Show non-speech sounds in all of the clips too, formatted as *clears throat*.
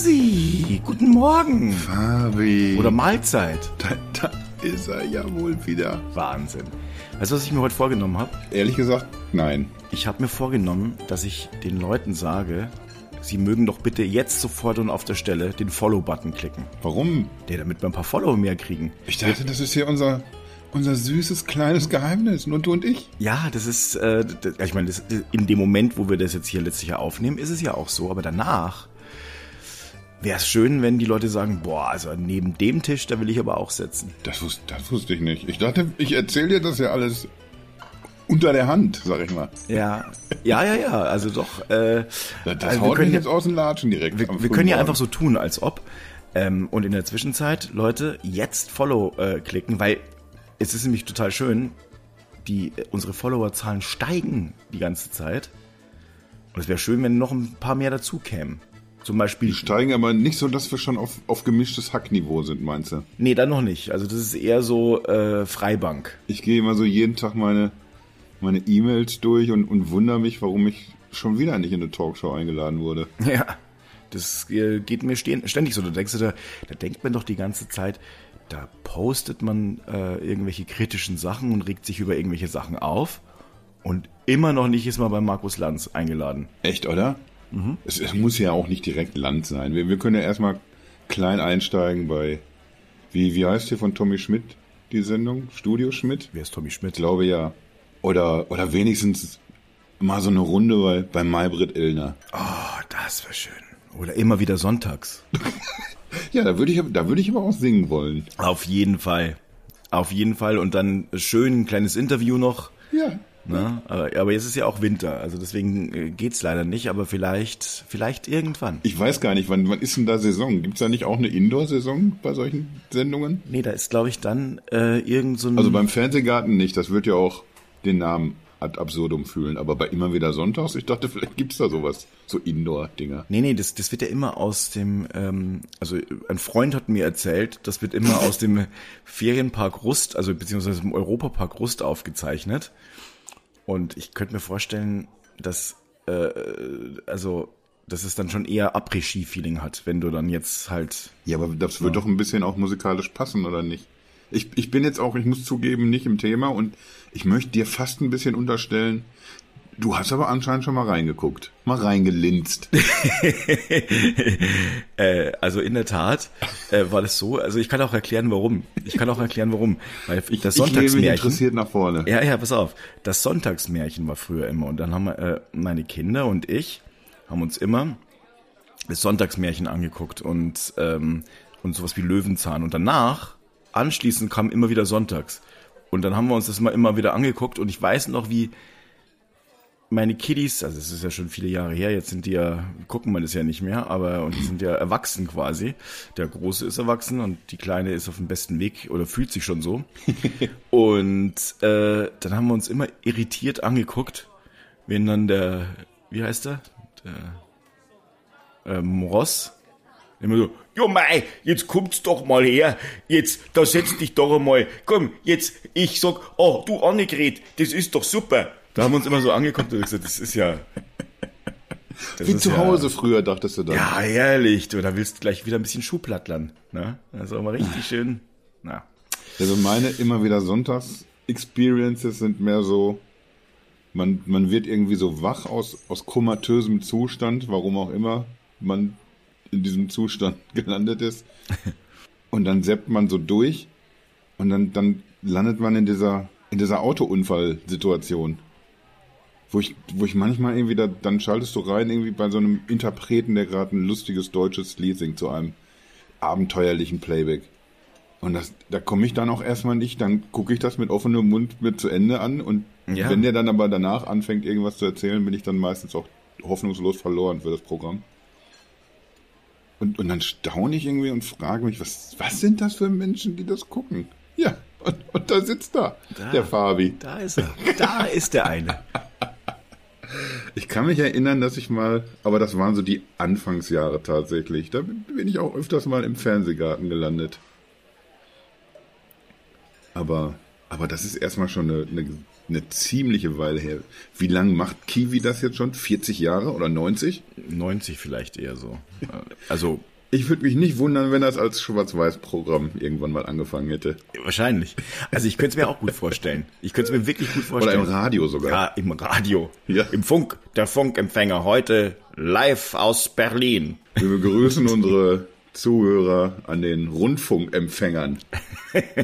Hasi, guten Morgen. Fabi. Oder Mahlzeit. Da, da ist er ja wohl wieder. Wahnsinn. Weißt du, was ich mir heute vorgenommen habe? Ehrlich gesagt, nein. Ich habe mir vorgenommen, dass ich den Leuten sage, sie mögen doch bitte jetzt sofort und auf der Stelle den Follow-Button klicken. Warum? Der, damit wir ein paar Follower mehr kriegen. Ich dachte, das ist hier unser, unser süßes kleines Geheimnis. Nur du und ich. Ja, das ist, äh, das, ich meine, das, in dem Moment, wo wir das jetzt hier letztlich aufnehmen, ist es ja auch so. Aber danach wäre es schön, wenn die Leute sagen, boah, also neben dem Tisch, da will ich aber auch sitzen. Das, wus das wusste ich nicht. Ich dachte, ich erzähle dir das ja alles unter der Hand, sag ich mal. Ja, ja, ja, ja. Also doch. Äh, Das, das also haut mich ja- jetzt aus den Latschen direkt. wir, wir können ja einfach so tun, als ob. Ähm, und in der Zwischenzeit, Leute, jetzt Follow äh, klicken, weil es ist nämlich total schön, die, äh, unsere Followerzahlen steigen die ganze Zeit. Und es wäre schön, wenn noch ein paar mehr dazu kämen. Zum Beispiel. Die steigen aber nicht so, dass wir schon auf, auf gemischtes Hackniveau sind, meinst du? Nee, dann noch nicht. Also das ist eher so äh, Freibank. Ich gehe immer so jeden Tag meine meine E-Mails durch und, und wundere mich, warum ich schon wieder nicht in eine Talkshow eingeladen wurde. *laughs* Ja, das äh, geht mir ständig so. Da denkst du, da, da denkt man doch die ganze Zeit, da postet man äh, irgendwelche kritischen Sachen und regt sich über irgendwelche Sachen auf. Und immer noch nicht ist man bei Markus Lanz eingeladen. Echt, oder? Es, es muss ja auch nicht direkt Land sein. Wir, wir können ja erstmal klein einsteigen bei, wie, wie heißt hier von Tommy Schmidt die Sendung? Studio Schmidt? Wer ist Tommy Ich Schmidt? glaube ja. Oder, oder wenigstens mal so eine Runde bei, bei Maybrit Illner. Oh, das wäre schön. Oder immer wieder sonntags. *laughs* Ja, da würde ich, da würde ich aber auch singen wollen. Auf jeden Fall. Auf jeden Fall. Und dann schön ein kleines Interview noch. Ja. Ne? Aber, jetzt ist ja auch Winter, also deswegen äh, geht's leider nicht, aber vielleicht, vielleicht irgendwann. Ich weiß gar nicht, wann, wann ist denn da Saison? Gibt's da nicht auch eine Indoor-Saison bei solchen Sendungen? Nee, da ist, glaube ich, dann äh, irgend so ein... Also beim Fernsehgarten nicht, das wird ja auch den Namen ad absurdum fühlen. Aber bei immer wieder Sonntags, ich dachte, *laughs* vielleicht gibt's da sowas, so Indoor-Dinger. Nee, nee, das, das wird ja immer aus dem, ähm, also ein Freund hat mir erzählt, das wird immer aus dem Ferienpark Rust, also beziehungsweise dem Europapark Rust aufgezeichnet. Und ich könnte mir vorstellen, dass, äh, also, dass es dann schon eher Après-Ski-Feeling hat, wenn du dann jetzt halt, Ja, aber das wird doch ein bisschen auch musikalisch passen, oder nicht? Ich, ich bin jetzt auch, ich muss zugeben, nicht im Thema und ich möchte dir fast ein bisschen unterstellen, du hast aber anscheinend schon mal reingeguckt, mal reingelinst. *laughs* äh, also in der Tat äh, war das so, also ich kann auch erklären, warum. Ich kann auch erklären, warum. Weil das Ich mich Sonntagsmärchen... interessiert nach vorne. Ja, ja, pass auf. Das Sonntagsmärchen war früher immer. Und dann haben äh, meine Kinder und ich haben uns immer das Sonntagsmärchen angeguckt und, ähm, und sowas wie Löwenzahn. Und danach, anschließend kam immer wieder Sonntags. Und dann haben wir uns das mal immer wieder angeguckt. Und ich weiß noch, wie meine Kiddies, also es ist ja schon viele Jahre her, jetzt sind die ja, gucken wir das ja nicht mehr, aber und die sind ja erwachsen quasi. Der Große ist erwachsen und die Kleine ist auf dem besten Weg oder fühlt sich schon so. *laughs* und äh, dann haben wir uns immer irritiert angeguckt, wenn dann der, wie heißt der? Der ähm, Ross immer so, jo mei, jetzt kommt's doch mal her, jetzt, da setz dich doch einmal, komm, jetzt, ich sag, oh, du Annegret, das ist doch super. Da haben wir uns immer so angeguckt und gesagt, das ist ja... Das Wie ist zu ja- Hause früher, dachtest du dann. Ja, herrlich, du, da willst gleich wieder ein bisschen Schuhplattlern, ne? Also mal richtig schön, na. Also meine immer wieder Sonntags-Experiences sind mehr so, man, man wird irgendwie so wach aus, aus komatösem Zustand, warum auch immer man in diesem Zustand *laughs* gelandet ist. Und dann seppt man so durch und dann, dann landet man in dieser, in dieser Autounfallsituation. Wo ich, wo ich manchmal irgendwie, da, dann schaltest du rein irgendwie bei so einem Interpreten, der gerade ein lustiges deutsches Lied singt zu einem abenteuerlichen Playback. Und das, da komme ich dann auch erstmal nicht, dann gucke ich das mit offenem Mund mit zu Ende an und Ja. wenn der dann aber danach anfängt, irgendwas zu erzählen, bin ich dann meistens auch hoffnungslos verloren für das Programm. Und, und dann staune ich irgendwie und frage mich, was, was sind das für Menschen, die das gucken? Ja, und, und da sitzt da, Da. der Fabi. Da ist er, da ist der eine. *laughs* Ich kann mich erinnern, dass ich mal, aber das waren so die Anfangsjahre tatsächlich. Da bin ich auch öfters mal im Fernsehgarten gelandet. Aber, aber das ist erstmal schon eine, eine, eine ziemliche Weile her. Wie lange macht Kiwi das jetzt schon? 40 Jahre oder 90? 90 vielleicht eher so. Also Ich würde mich nicht wundern, wenn das als Schwarz-Weiß-Programm irgendwann mal angefangen hätte. wahrscheinlich. Also ich könnte es mir auch gut vorstellen. Ich könnte es mir wirklich gut Oder vorstellen. im Radio sogar. Ja, im Radio. Ja. Im Funk. Der Funkempfänger heute live aus Berlin. Wir begrüßen unsere Zuhörer an den Rundfunkempfängern. *laughs*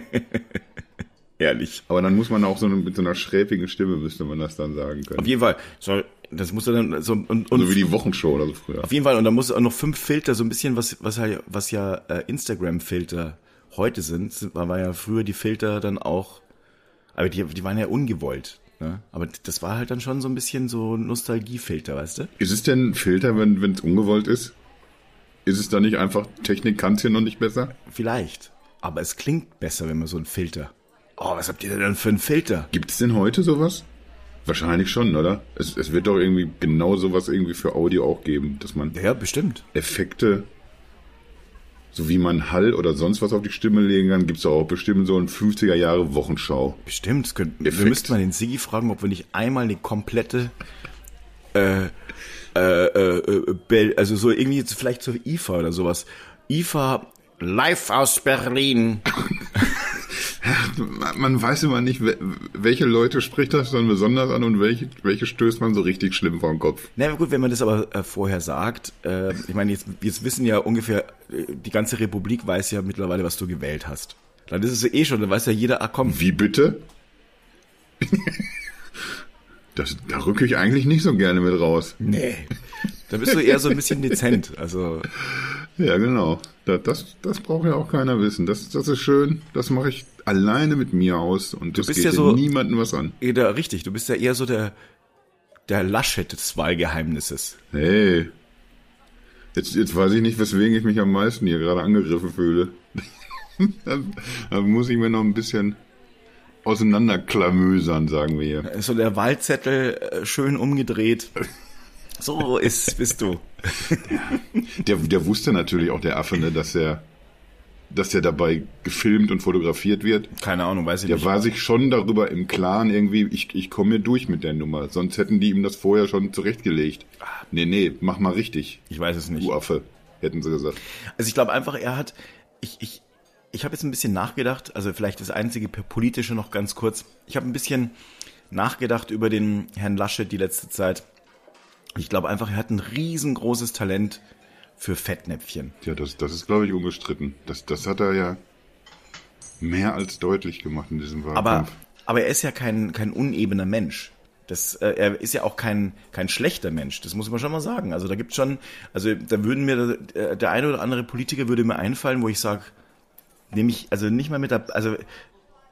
Ehrlich. Aber dann muss man auch so mit so einer schräbigen Stimme müsste man das dann sagen können. Auf jeden Fall. So, das muss dann so und, und So wie die Wochenshow oder so früher. Auf jeden Fall, und da muss auch noch fünf Filter, so ein bisschen, was, was, halt- was ja äh, Instagram-Filter heute sind, war ja früher die Filter dann auch, aber die, die waren ja ungewollt. Ne? Aber das war halt dann schon so ein bisschen so Nostalgiefilter, weißt du? Ist es denn ein Filter, wenn es ungewollt ist? Ist es da nicht einfach, Technik kann es hier noch nicht besser? Vielleicht. Aber es klingt besser, wenn man so einen Filter. Oh, was habt ihr denn für einen Filter? Gibt es denn heute sowas? Wahrscheinlich schon, oder? Es, es wird doch irgendwie genau sowas irgendwie für Audio auch geben, dass man Ja, bestimmt. Effekte, so wie man Hall oder sonst was auf die Stimme legen kann, gibt es auch bestimmt so ein 50er Jahre Wochenschau. Bestimmt. Das könnt, wir müssten mal den Sigi fragen, ob wir nicht einmal eine komplette, äh, äh, äh, äh, Bel- also so irgendwie jetzt vielleicht zur IFA oder sowas. IFA live aus Berlin. *laughs* Man weiß immer nicht, we- welche Leute spricht das dann besonders an und welche, welche stößt man so richtig schlimm vor den Kopf. Na gut, wenn man das aber äh, vorher sagt, äh, ich meine, jetzt, jetzt wissen ja ungefähr, äh, die ganze Republik weiß ja mittlerweile, was du gewählt hast. Dann ist es ja eh schon, dann weiß ja jeder, ah komm, Wie bitte? Das, da rücke ich eigentlich nicht so gerne mit raus. nee. Da bist du eher so ein bisschen dezent. Also, Ja, genau. Das, das, das braucht ja auch keiner wissen. Das, das ist schön. Das mache ich alleine mit mir aus und das bist geht ja ja so- niemandem was an. da, richtig, du bist ja eher so der, der Laschet des Wahlgeheimnisses. Hey. Jetzt, jetzt weiß ich nicht, weswegen ich mich am meisten hier gerade angegriffen fühle. *laughs* da, da muss ich mir noch ein bisschen auseinanderklamösern, sagen wir hier. So der Wahlzettel äh, schön umgedreht. So *laughs* ist, bist du. Der, der wusste natürlich auch, der Affe, ne, dass er, dass er dabei gefilmt und fotografiert wird. Keine Ahnung, weiß ich Der nicht. war sich schon darüber im Klaren irgendwie, ich, ich komme mir durch mit der Nummer. Sonst hätten die ihm das vorher schon zurechtgelegt. Nee, nee, mach mal richtig, Ich weiß es nicht. du Affe, hätten sie gesagt. Also ich glaube einfach, er hat, ich, ich, ich habe jetzt ein bisschen nachgedacht, also vielleicht das einzige politische noch ganz kurz. Ich habe ein bisschen nachgedacht über den Herrn Laschet die letzte Zeit. Ich glaube einfach, er hat ein riesengroßes Talent für Fettnäpfchen. Ja, das, das ist, glaube ich, unbestritten. Das, das hat er ja mehr als deutlich gemacht in diesem Wahlkampf. Aber, aber er ist ja kein, kein unebener Mensch. Das, äh, er ist ja auch kein, kein schlechter Mensch, das muss man schon mal sagen. Also da gibt schon, also da würden mir, äh, der eine oder andere Politiker würde mir einfallen, wo ich sage, nehme ich, also nicht mal mit der, also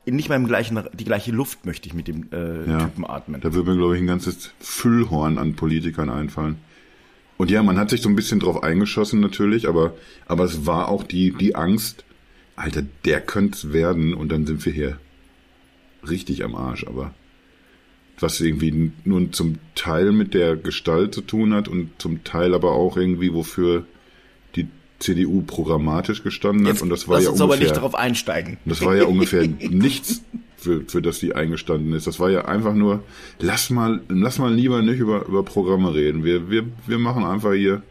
nicht mal im gleichen, die gleiche Luft möchte ich mit dem äh, Ja. Typen atmen. Da würde mir, glaube ich, ein ganzes Füllhorn an Politikern einfallen. Und ja, man hat sich so ein bisschen drauf eingeschossen natürlich, aber, aber es war auch die, die Angst, Alter, der könnte werden und dann sind wir hier richtig am Arsch, aber was irgendwie nur zum Teil mit der Gestalt zu tun hat und zum Teil aber auch irgendwie, wofür die CDU programmatisch gestanden hat. Jetzt Und das war lass ja uns aber ungefähr, nicht darauf einsteigen. das war ja ungefähr *laughs* nichts, für, für das sie eingestanden ist. Das war ja einfach nur, lass mal, lass mal lieber nicht über, über Programme reden. Wir, wir, wir machen einfach hier,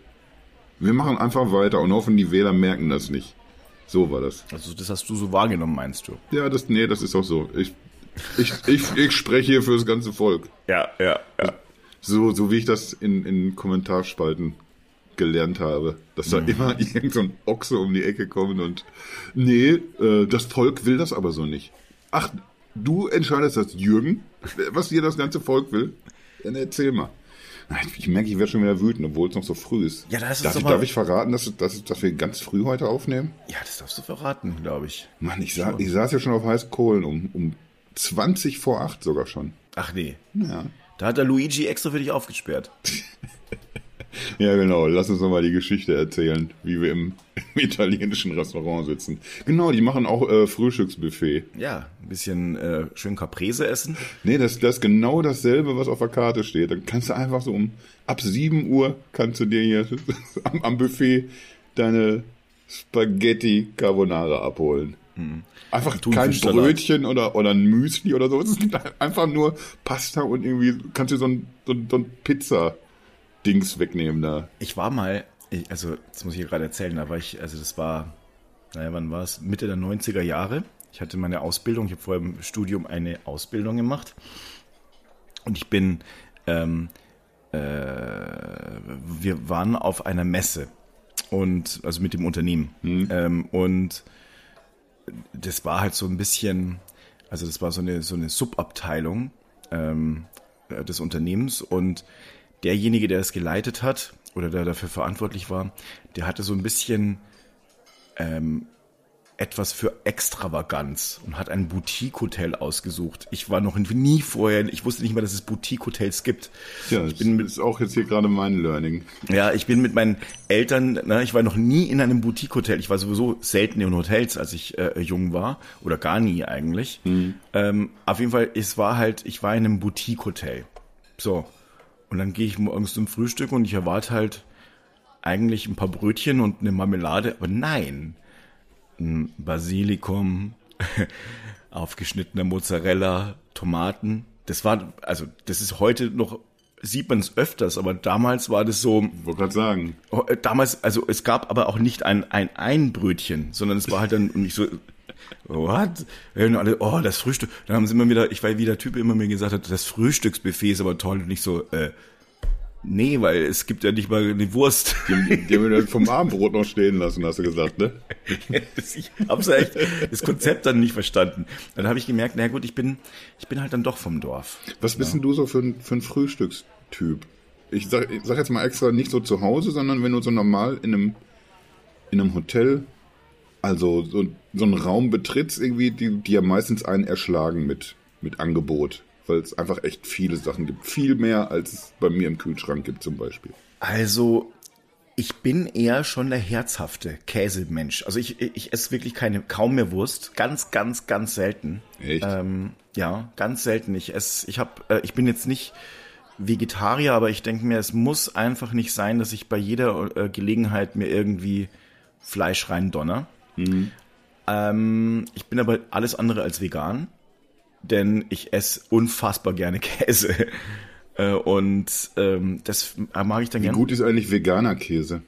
wir machen einfach weiter und hoffen, die Wähler merken das nicht. So war das. Also das hast du so wahrgenommen, meinst du? Ja, das, nee, das ist auch so. Ich, ich, ich, ich spreche hier für das ganze Volk. Ja, ja, ja. So, so wie ich das in, in Kommentarspalten gelernt habe, dass da immer *laughs* irgend so ein Ochse um die Ecke kommt und nee, äh, das Volk will das aber so nicht. Ach, du entscheidest das, Jürgen, was hier das ganze Volk will? Dann erzähl mal. Ich merke, ich werde schon wieder wütend, obwohl es noch so früh ist. Ja, da ist darf, ich, mal- darf ich verraten, dass, dass, dass wir ganz früh heute aufnehmen? Ja, das darfst du verraten, glaube ich. Mann, ich, sa ich saß ja schon auf heißen Kohlen um, um 20 vor 8 sogar schon. Ach nee. Ja. Da hat der Luigi extra für dich aufgesperrt. *laughs* Ja, genau. Lass uns nochmal die Geschichte erzählen, wie wir im, im italienischen Restaurant sitzen. Genau, die machen auch äh, Frühstücksbuffet. Ja, ein bisschen äh, schön Caprese essen. Nee, das, das ist genau dasselbe, was auf der Karte steht. Dann kannst du einfach so um ab 7 Uhr kannst du dir hier *laughs* am, am Buffet deine Spaghetti Carbonara abholen. Einfach kein. Brötchen oder, oder ein Müsli oder so. Es gibt *laughs* einfach nur Pasta und irgendwie kannst du so ein, so so ein Pizza-Dings wegnehmen da. Ich war mal, also das muss ich hier gerade erzählen, da war ich, also das war, naja, wann war es? Mitte der 90er Jahre. Ich hatte meine Ausbildung, ich habe vorher im Studium eine Ausbildung gemacht. Und ich bin, ähm, äh, wir waren auf einer Messe und also mit dem Unternehmen. Ähm, und das war halt so ein bisschen, also das war so eine, so eine Subabteilung ähm, äh, des Unternehmens und derjenige, der es geleitet hat oder der dafür verantwortlich war, der hatte so ein bisschen ähm, etwas für Extravaganz und hat ein Boutique-Hotel ausgesucht. Ich war noch nie vorher, ich wusste nicht mal, dass es Boutique-Hotels gibt. Ja, das ich bin mit, ist auch jetzt hier gerade mein Learning. ja, ich bin mit meinen Eltern, ne, ich war noch nie in einem Boutique-Hotel. Ich war sowieso selten in Hotels, als ich äh, jung war. Oder gar nie eigentlich. Ähm, auf jeden Fall, es war halt, ich war in einem Boutique-Hotel. So. Und dann gehe ich morgens zum Frühstück und ich erwarte halt eigentlich ein paar Brötchen und eine Marmelade. Aber nein. Ein Basilikum, *laughs* aufgeschnittener Mozzarella, Tomaten. Das war, also, das ist heute noch, sieht man es öfters, aber damals war das so, Ich wollte gerade sagen, Oh, äh, damals, also es gab aber auch nicht ein, ein, ein Brötchen, sondern es war halt dann und ich so, what? Und alle, oh, das Frühstück. Dann haben sie immer wieder, ich war wie der Typ immer mir gesagt hat, das Frühstücksbuffet ist aber toll und ich so, äh, nee, weil es gibt ja nicht mal eine Wurst. die, die haben wir vom Abendbrot noch stehen lassen, hast du gesagt, ne? *laughs* ich hab's echt, das Konzept dann nicht verstanden. Dann habe ich gemerkt, na gut, ich bin, ich bin halt dann doch vom Dorf. Was bist denn du so für ein, für ein Frühstückstyp? Ich sag, ich sag jetzt mal extra nicht so zu Hause, sondern wenn du so normal in einem, in einem Hotel, also so, so einen Raum betrittst, irgendwie, die, die ja meistens einen erschlagen mit, mit Angebot. Weil es einfach echt viele Sachen gibt. Viel mehr, als es bei mir im Kühlschrank gibt zum Beispiel. Also, ich bin eher schon der herzhafte Käsemensch. Also ich, ich esse wirklich keine, kaum mehr Wurst. Ganz, ganz, ganz selten. Echt? Ähm, ja, ganz selten. Ich esse, ich habe, äh, ich bin jetzt nicht Vegetarier, aber ich denke mir, es muss einfach nicht sein, dass ich bei jeder äh, Gelegenheit mir irgendwie Fleisch rein donner. Ähm, ich bin aber alles andere als vegan, denn ich esse unfassbar gerne *laughs* Käse. Äh, und ähm, das mag ich dann Wie gerne. gut ist eigentlich veganer Käse?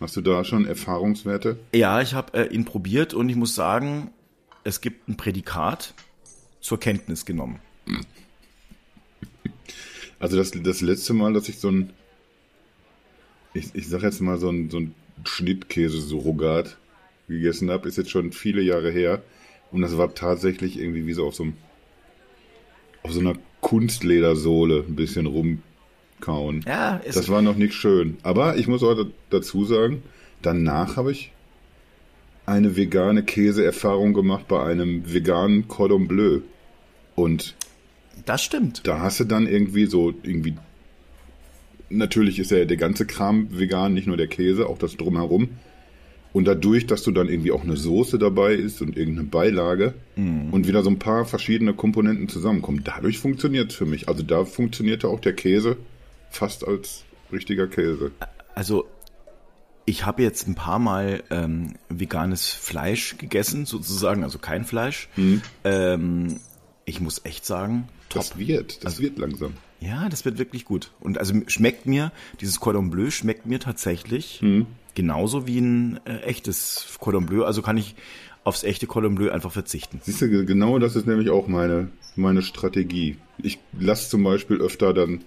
Hast du da schon Erfahrungswerte? Ja, ich habe äh, ihn probiert und ich muss sagen, es gibt ein Prädikat zur Kenntnis genommen. *laughs* Also das, das letzte Mal, dass ich so ein, ich, ich sag jetzt mal so ein, so ein Schnittkäse-Surrogat gegessen habe, ist jetzt schon viele Jahre her. Und das war tatsächlich irgendwie wie so auf so einem, auf so einer Kunstledersohle ein bisschen rumkauen. Ja, es, Das war noch nicht schön. Aber ich muss auch da- dazu sagen, danach habe ich eine vegane Käseerfahrung gemacht bei einem veganen Cordon Bleu. Und das stimmt. da hast du dann irgendwie so, irgendwie, natürlich ist ja der ganze Kram vegan, nicht nur der Käse, auch das drumherum. Und dadurch, dass du dann irgendwie auch eine Soße dabei ist und irgendeine Beilage und wieder so ein paar verschiedene Komponenten zusammenkommen, dadurch funktioniert es für mich. Also da funktionierte auch der Käse fast als richtiger Käse. Also ich habe jetzt ein paar Mal ähm, veganes Fleisch gegessen, sozusagen, also kein Fleisch. Ähm, ich muss echt sagen, top. Das wird, das wird langsam. Ja, das wird wirklich gut. Und also schmeckt mir, dieses Cordon Bleu schmeckt mir tatsächlich genauso wie ein äh, echtes Cordon Bleu. Also kann ich aufs echte Cordon Bleu einfach verzichten. Siehst du, ge- genau das ist nämlich auch meine, meine Strategie. Ich lasse zum Beispiel öfter dann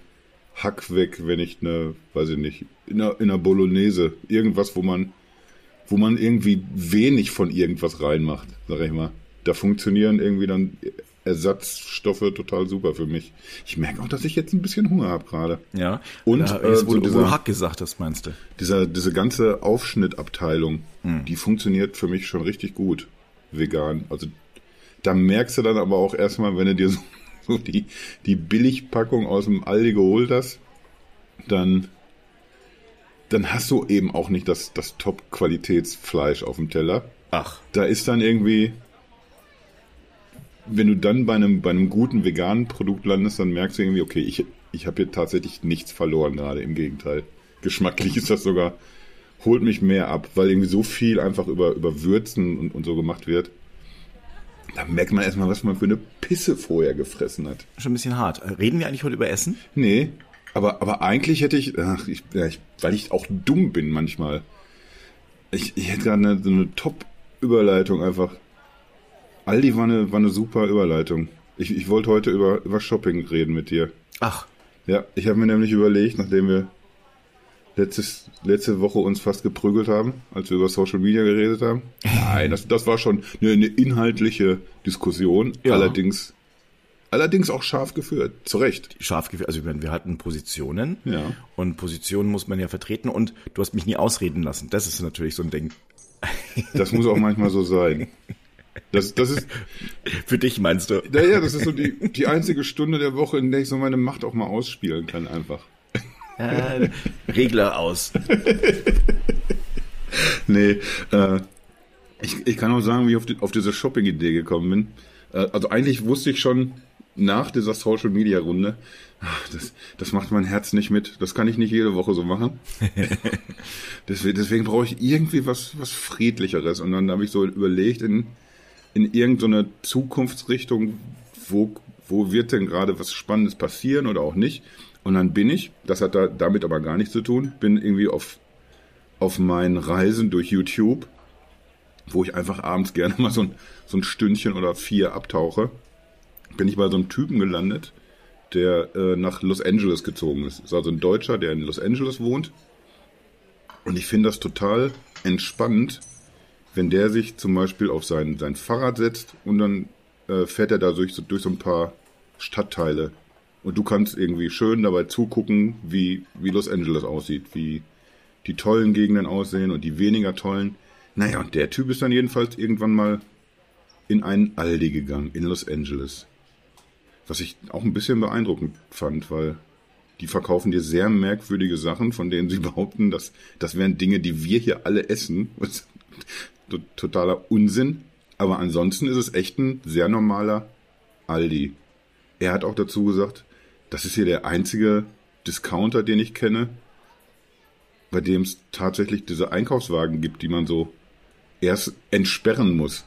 Hack weg, wenn ich eine, weiß ich nicht, in einer, in einer Bolognese, irgendwas, wo man, wo man irgendwie wenig von irgendwas reinmacht, sag ich mal. Da funktionieren irgendwie dann Ersatzstoffe total super für mich. Ich merke auch, dass ich jetzt ein bisschen Hunger habe gerade. Ja. Und, da, äh, so dieser- Hack gesagt hast, meinst du? Dieser, diese ganze Aufschnittabteilung, die funktioniert für mich schon richtig gut, vegan. Also da merkst du dann aber auch erstmal, wenn du dir so, *laughs* so die, die Billigpackung aus dem Aldi geholt hast, dann, dann hast du eben auch nicht das, das Top-Qualitätsfleisch auf dem Teller. Ach. Da ist dann irgendwie, wenn du dann bei einem, bei einem guten veganen Produkt landest, dann merkst du irgendwie, okay, ich, ich habe hier tatsächlich nichts verloren gerade, im Gegenteil. Geschmacklich *laughs* ist das sogar, holt mich mehr ab, weil irgendwie so viel einfach über, über Würzen und, und so gemacht wird. Da merkt man erstmal, was man für eine Pisse vorher gefressen hat. Schon ein bisschen hart. Reden wir eigentlich heute über Essen? Nee, aber, aber eigentlich hätte ich, ach, ich, ja, ich, weil ich auch dumm bin manchmal. Ich, ich hätte gerade eine, so eine Top-Überleitung einfach. Aldi war eine, war eine super Überleitung. Ich, ich wollte heute über, über Shopping reden mit dir. Ach, Ja, ich habe mir nämlich überlegt, nachdem wir letztes, letzte Woche uns fast geprügelt haben, als wir über Social Media geredet haben. Nein, das, das war schon eine, eine inhaltliche Diskussion, Ja. allerdings, allerdings auch scharf geführt. Zu Recht. scharf geführt. Also wir hatten Positionen. Ja. Und Positionen muss man ja vertreten. Und du hast mich nie ausreden lassen. Das ist natürlich so ein Ding. Das muss auch manchmal so sein. *laughs* Das, das ist, *laughs* Für dich meinst du? naja, das ist so die, die einzige Stunde der Woche, in der ich so meine Macht auch mal ausspielen kann, einfach. Äh, Regler aus. *laughs* Nee, äh, ich, ich kann auch sagen, wie ich auf, die, auf diese Shopping-Idee gekommen bin. Äh, also eigentlich wusste ich schon nach dieser Social-Media-Runde, das, das macht mein Herz nicht mit. Das kann ich nicht jede Woche so machen. *laughs* deswegen deswegen brauche ich irgendwie was, was Friedlicheres. Und dann habe ich so überlegt, in, in irgendeine Zukunftsrichtung, wo, wo wird denn gerade was Spannendes passieren oder auch nicht. Und dann bin ich, das hat da, damit aber gar nichts zu tun, bin irgendwie auf auf meinen Reisen durch YouTube, wo ich einfach abends gerne mal so ein, so ein Stündchen oder vier abtauche, bin ich bei so einem Typen gelandet, der äh, nach Los Angeles gezogen ist. Ist also ein Deutscher, der in Los Angeles wohnt. Und ich finde das total entspannend, wenn der sich zum Beispiel auf sein, sein Fahrrad setzt und dann äh, fährt er da durch, so- durch so ein paar Stadtteile. Und du kannst irgendwie schön dabei zugucken, wie, wie Los Angeles aussieht, wie die tollen Gegenden aussehen und die weniger tollen. Naja, und der Typ ist dann jedenfalls irgendwann mal in einen Aldi gegangen, in Los Angeles. Was ich auch ein bisschen beeindruckend fand, weil die verkaufen dir sehr merkwürdige Sachen, von denen sie *laughs* behaupten, dass das wären Dinge, die wir hier alle essen. To- totaler Unsinn. Aber ansonsten ist es echt ein sehr normaler Aldi. Er hat auch dazu gesagt, das ist hier der einzige Discounter, den ich kenne, bei dem es tatsächlich diese Einkaufswagen gibt, die man so erst entsperren muss.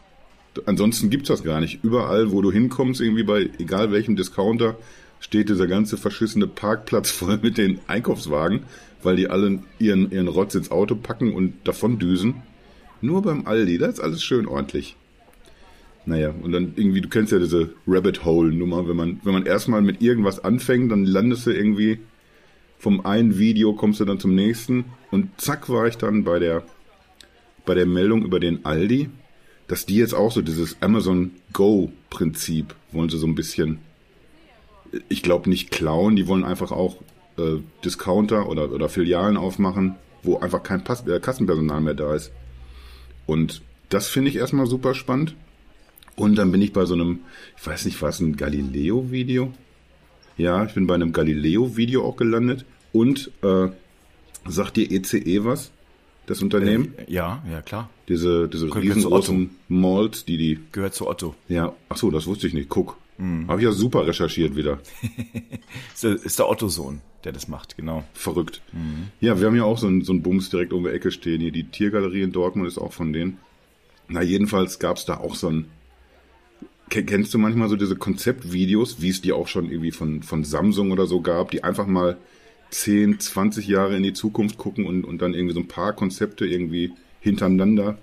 Ansonsten gibt's das gar nicht. Überall, wo du hinkommst, irgendwie bei egal welchem Discounter, steht dieser ganze verschissene Parkplatz *laughs* voll mit den Einkaufswagen, weil die alle ihren, ihren Rotz ins Auto packen und davon düsen. Nur beim Aldi, da ist alles schön ordentlich. Naja, und dann irgendwie, du kennst ja diese Rabbit Hole Nummer, wenn man, wenn man erstmal mit irgendwas anfängt, dann landest du irgendwie vom einen Video kommst du dann zum nächsten und zack war ich dann bei der bei der Meldung über den Aldi, dass die jetzt auch so dieses Amazon Go Prinzip wollen sie so ein bisschen ich glaube nicht klauen, die wollen einfach auch äh, Discounter oder oder Filialen aufmachen, wo einfach kein Pass äh, Kassenpersonal mehr da ist. Und das finde ich erstmal super spannend. Und dann bin ich bei so einem, ich weiß nicht, was ein Galileo-Video? Ja, ich bin bei einem Galileo-Video auch gelandet. Und äh, sagt dir ECE was? Das Unternehmen? Äh, ja, ja, klar. diese diese riesengroßen Malls, die die. Gehört zu Otto. Ja, ach so, das wusste ich nicht. Guck. Mhm. Habe ich ja super recherchiert wieder. *laughs* Ist der, Otto-Sohn, der das macht, genau. Verrückt. Mhm. Ja, wir haben ja auch so einen so einen Bums direkt um die Ecke stehen. Hier die Tiergalerie in Dortmund ist auch von denen. Na, jedenfalls gab's da auch so ein. Ken- Kennst du manchmal so diese Konzeptvideos, wie es die auch schon irgendwie von, von Samsung oder so gab, die einfach mal 10, 20 Jahre in die Zukunft gucken und, und dann irgendwie so ein paar Konzepte irgendwie hintereinander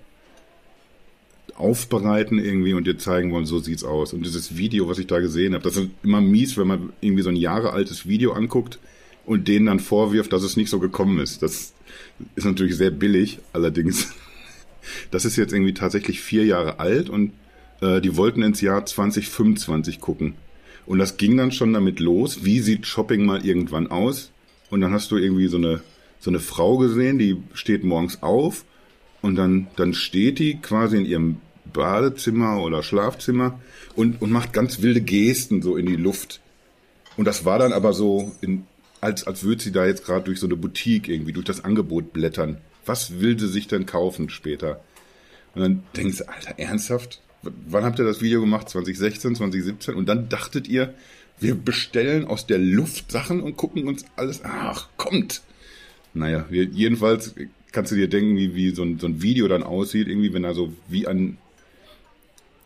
aufbereiten irgendwie und dir zeigen wollen, so sieht's aus. Und dieses Video, was ich da gesehen habe, das ist immer mies, wenn man irgendwie so ein Jahre altes Video anguckt und denen dann vorwirft, dass es nicht so gekommen ist. Das ist natürlich sehr billig, allerdings. *laughs* Das ist jetzt irgendwie tatsächlich vier Jahre alt und äh, die wollten ins Jahr 2025 gucken. Und das ging dann schon damit los, wie sieht Shopping mal irgendwann aus? Und dann hast du irgendwie so eine, so eine Frau gesehen, die steht morgens auf und dann, dann steht die quasi in ihrem Badezimmer oder Schlafzimmer und, und macht ganz wilde Gesten so in die Luft. Und das war dann aber so, in, als, als würde sie da jetzt gerade durch so eine Boutique irgendwie, durch das Angebot blättern. Was will sie sich denn kaufen später? Und dann denkst du, Alter, ernsthaft? W- Wann habt ihr das Video gemacht? 2016, 2017? Und dann dachtet ihr, wir bestellen aus der Luft Sachen und gucken uns alles, ach, kommt! Naja, jedenfalls kannst du dir denken, wie, wie so, ein, so ein Video dann aussieht, irgendwie, wenn er so wie an,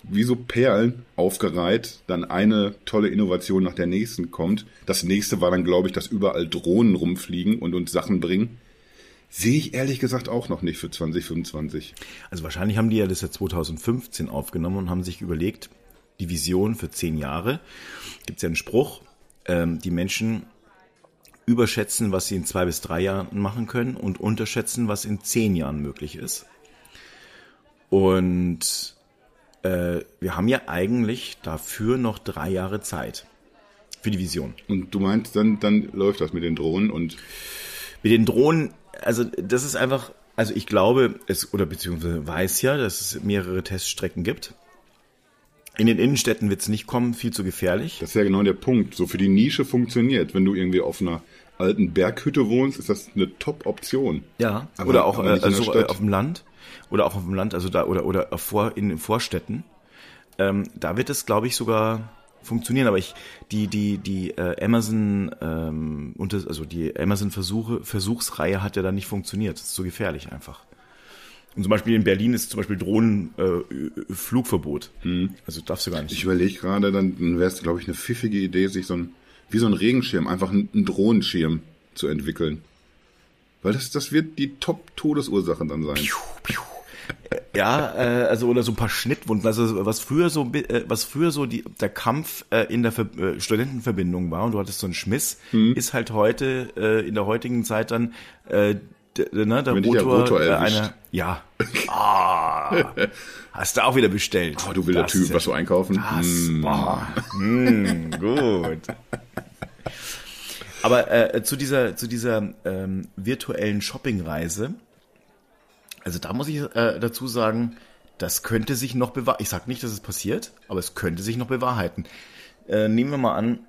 wie so Perlen aufgereiht, dann eine tolle Innovation nach der nächsten kommt. Das nächste war dann, glaube ich, dass überall Drohnen rumfliegen und uns Sachen bringen. Sehe ich ehrlich gesagt auch noch nicht für 2025. Also wahrscheinlich haben die ja das ja 2015 aufgenommen und haben sich überlegt, die Vision für zehn Jahre. Gibt es ja einen Spruch, ähm, die Menschen überschätzen, was sie in zwei bis drei Jahren machen können und unterschätzen, was in zehn Jahren möglich ist. Und äh, wir haben ja eigentlich dafür noch drei Jahre Zeit für die Vision. Und du meinst, dann, dann läuft das mit den Drohnen und mit den Drohnen, also das ist einfach, also ich glaube, es oder beziehungsweise weiß ja, dass es mehrere Teststrecken gibt. In den Innenstädten wird es nicht kommen, viel zu gefährlich. Das ist ja genau der Punkt. So für die Nische funktioniert. Wenn du irgendwie auf einer alten Berghütte wohnst, ist das eine Top-Option. Ja, aber, oder auch äh, also auf dem Land. Oder auch auf dem Land, also da, oder, oder vor, in den Vorstädten. Ähm, da wird es, glaube ich, sogar funktionieren, aber ich die die die äh, Amazon ähm, also die Amazon Versuche Versuchsreihe hat ja dann nicht funktioniert. Das ist so gefährlich einfach. Und zum Beispiel in Berlin ist zum Beispiel Drohnenflugverbot. Äh, mhm. Also darfst du gar nicht. Ich überlege gerade, dann, dann wäre es, glaube ich, eine pfiffige Idee, sich so ein, wie so ein Regenschirm, einfach einen, Drohnenschirm zu entwickeln. Weil das, das wird die Top-Todesursache dann sein. Piu, piu. Ja, äh, also oder so ein paar Schnittwunden. Also was früher so, äh, was früher so die, der Kampf äh, in der Ver äh, Studentenverbindung war und du hattest so einen Schmiss, mhm. ist halt heute äh, in der heutigen Zeit dann äh, ne, der Wenn Rotor, Rotor äh, einer, ja. Ah, hast du auch wieder bestellt. Oh, du wilder Typ, was du einkaufen? Das, mm. boah, mm, gut. Aber äh, zu dieser, zu dieser ähm, virtuellen Shoppingreise, also da muss ich äh, dazu sagen, das könnte sich noch bewahrheiten. Ich sage nicht, dass es passiert, aber es könnte sich noch bewahrheiten. Äh, nehmen wir mal an,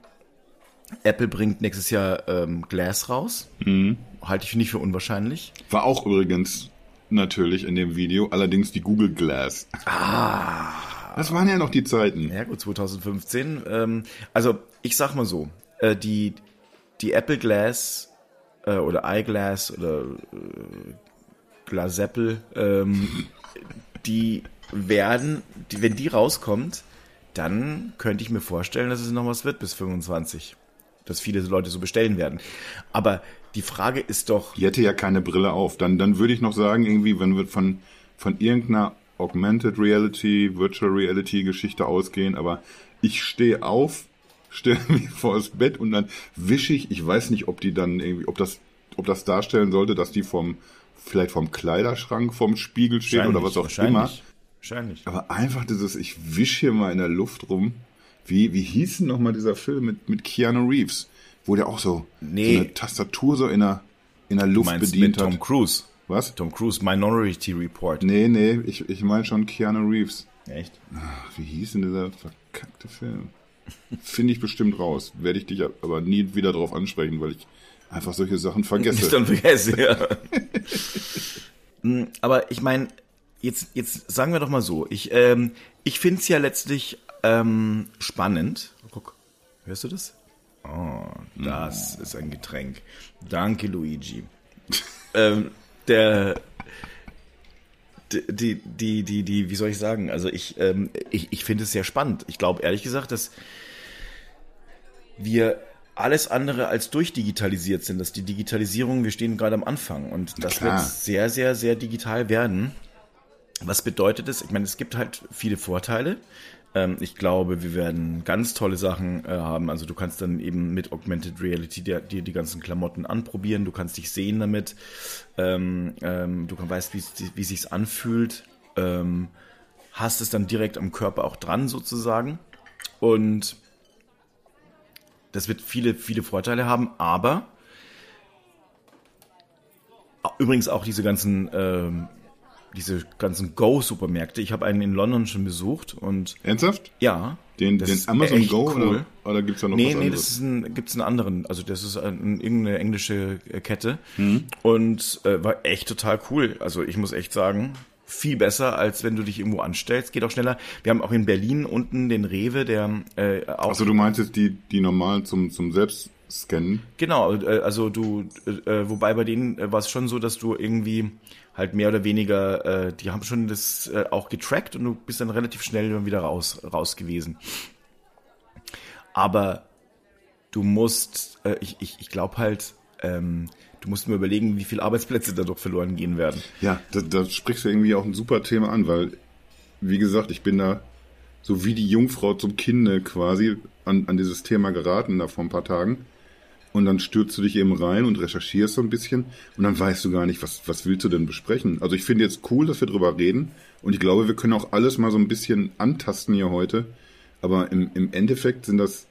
Apple bringt nächstes Jahr ähm, Glass raus. Mhm. Halte ich nicht für unwahrscheinlich. War auch übrigens natürlich in dem Video, allerdings die Google Glass. Ah. Das waren ja noch die Zeiten. Ja gut, 2015. Ähm, also ich sag mal so, äh, die, die Apple Glass äh, oder iGlass oder äh, Glaseppel, ähm, *laughs* die werden, die, wenn die rauskommt, dann könnte ich mir vorstellen, dass es noch was wird bis 25 dass viele Leute so bestellen werden. Aber die Frage ist doch. Die hätte ja keine Brille auf. Dann, dann würde ich noch sagen, irgendwie, wenn wir von, von irgendeiner Augmented Reality, Virtual Reality Geschichte ausgehen, aber ich stehe auf, *laughs* stelle mich vor das Bett und dann wische ich, ich weiß nicht, ob die dann irgendwie, ob das, ob das darstellen sollte, dass die vom, vielleicht vom Kleiderschrank, vom Spiegel stehen oder was auch immer. Wahrscheinlich. Aber einfach dieses, ich wische hier mal in der Luft rum wie, wie hieß denn nochmal dieser Film mit, mit Keanu Reeves? Wo der auch so, nee. so eine Tastatur so in der, in der Luft bedient mit hat. Tom Cruise. Was? Tom Cruise, Minority Report. Nee, nee, ich, ich meine schon Keanu Reeves. Echt? Ach, wie hieß denn dieser verkackte Film? Finde ich bestimmt raus. Werde ich dich aber nie wieder drauf ansprechen, weil ich einfach solche Sachen vergesse. Ich *laughs* dann vergesse, ja. Hm, aber ich meine, jetzt, jetzt sagen wir doch mal so, ich, ähm, ich finde es ja letztlich ähm, spannend. Guck, hörst du das? Oh, das mm. ist ein Getränk. Danke, Luigi. *laughs* ähm, der, die, die, die, die, wie soll ich sagen? Also ich, ähm, ich, ich finde es sehr spannend. Ich glaube ehrlich gesagt, dass wir alles andere als durchdigitalisiert sind. Dass die Digitalisierung, wir stehen gerade am Anfang und das Klar. wird sehr, sehr, sehr digital werden. Was bedeutet es? Ich meine, es gibt halt viele Vorteile. Ähm, ich glaube, wir werden ganz tolle Sachen äh, haben. Also du kannst dann eben mit Augmented Reality dir, dir die ganzen Klamotten anprobieren. Du kannst dich sehen damit. Ähm, ähm, du weißt, wie, wie sich's anfühlt. Ähm, hast es dann direkt am Körper auch dran sozusagen. Und das wird viele, viele Vorteile haben, aber übrigens auch diese ganzen ähm, diese ganzen Go-Supermärkte. Ich habe einen in London schon besucht und. Ernsthaft? Ja. Den, den Amazon Go cool. oder, oder gibt's da noch nee, was Nee, nee, das ist ein, gibt's einen anderen. Also das ist ein, irgendeine englische Kette mhm. und äh, war echt total cool. Also ich muss echt sagen, viel besser, als wenn du dich irgendwo anstellst. Geht auch schneller. Wir haben auch in Berlin unten den Rewe, der äh, auch. Also du meinst jetzt die, die normalen zum, zum selbst scannen. Genau, äh, also du, äh, wobei bei denen äh, war es schon so, dass du irgendwie halt mehr oder weniger, äh, die haben schon das äh, auch getrackt und du bist dann relativ schnell wieder raus, raus gewesen. Aber du musst, äh, ich, ich, ich glaube halt, ähm, du musst mir überlegen, wie viele Arbeitsplätze dadurch verloren gehen werden. Ja, da, da sprichst du irgendwie auch ein super Thema an, weil, wie gesagt, ich bin da so wie die Jungfrau zum Kinde quasi an, an dieses Thema geraten da vor ein paar Tagen. Und dann stürzt du dich eben rein und recherchierst so ein bisschen und dann weißt du gar nicht, was, was willst du denn besprechen. Also ich finde jetzt cool, dass wir drüber reden und ich glaube, wir können auch alles mal so ein bisschen antasten hier heute. Aber im, im Endeffekt sind das,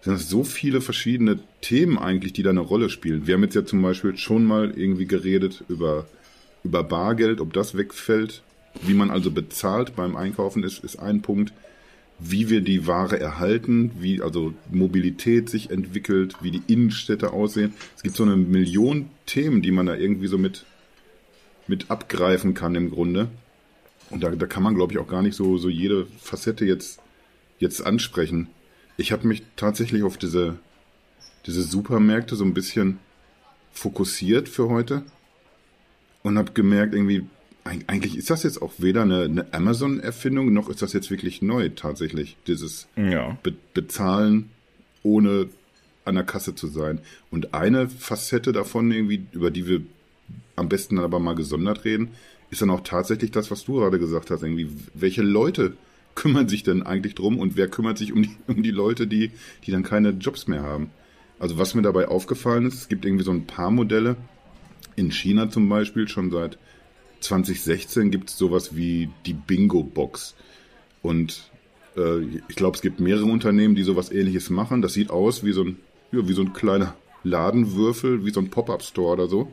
sind das so viele verschiedene Themen eigentlich, die da eine Rolle spielen. Wir haben jetzt ja zum Beispiel schon mal irgendwie geredet über, über Bargeld, ob das wegfällt. Wie man also bezahlt beim Einkaufen ist, ist ein Punkt wie wir die Ware erhalten, wie also Mobilität sich entwickelt, wie die Innenstädte aussehen. Es gibt so eine Million Themen, die man da irgendwie so mit, mit abgreifen kann im Grunde. Und da, da kann man, glaube ich, auch gar nicht so, so jede Facette jetzt, jetzt ansprechen. Ich habe mich tatsächlich auf diese, diese Supermärkte so ein bisschen fokussiert für heute und habe gemerkt, irgendwie, eigentlich ist das jetzt auch weder eine, eine Amazon-Erfindung, noch ist das jetzt wirklich neu tatsächlich, dieses Ja. Be Bezahlen ohne an der Kasse zu sein. Und eine Facette davon irgendwie, über die wir am besten aber mal gesondert reden, ist dann auch tatsächlich das, was du gerade gesagt hast, irgendwie, welche Leute kümmern sich denn eigentlich drum und wer kümmert sich um die, *laughs* um die Leute, die, die dann keine Jobs mehr haben? Also was mir dabei aufgefallen ist, es gibt irgendwie so ein paar Modelle, in China zum Beispiel schon seit 2016 gibt es sowas wie die Bingo-Box. Und äh, ich glaube, es gibt mehrere Unternehmen, die sowas ähnliches machen. Das sieht aus wie so ein, ja, wie so ein kleiner Ladenwürfel, wie so ein Pop-Up-Store oder so.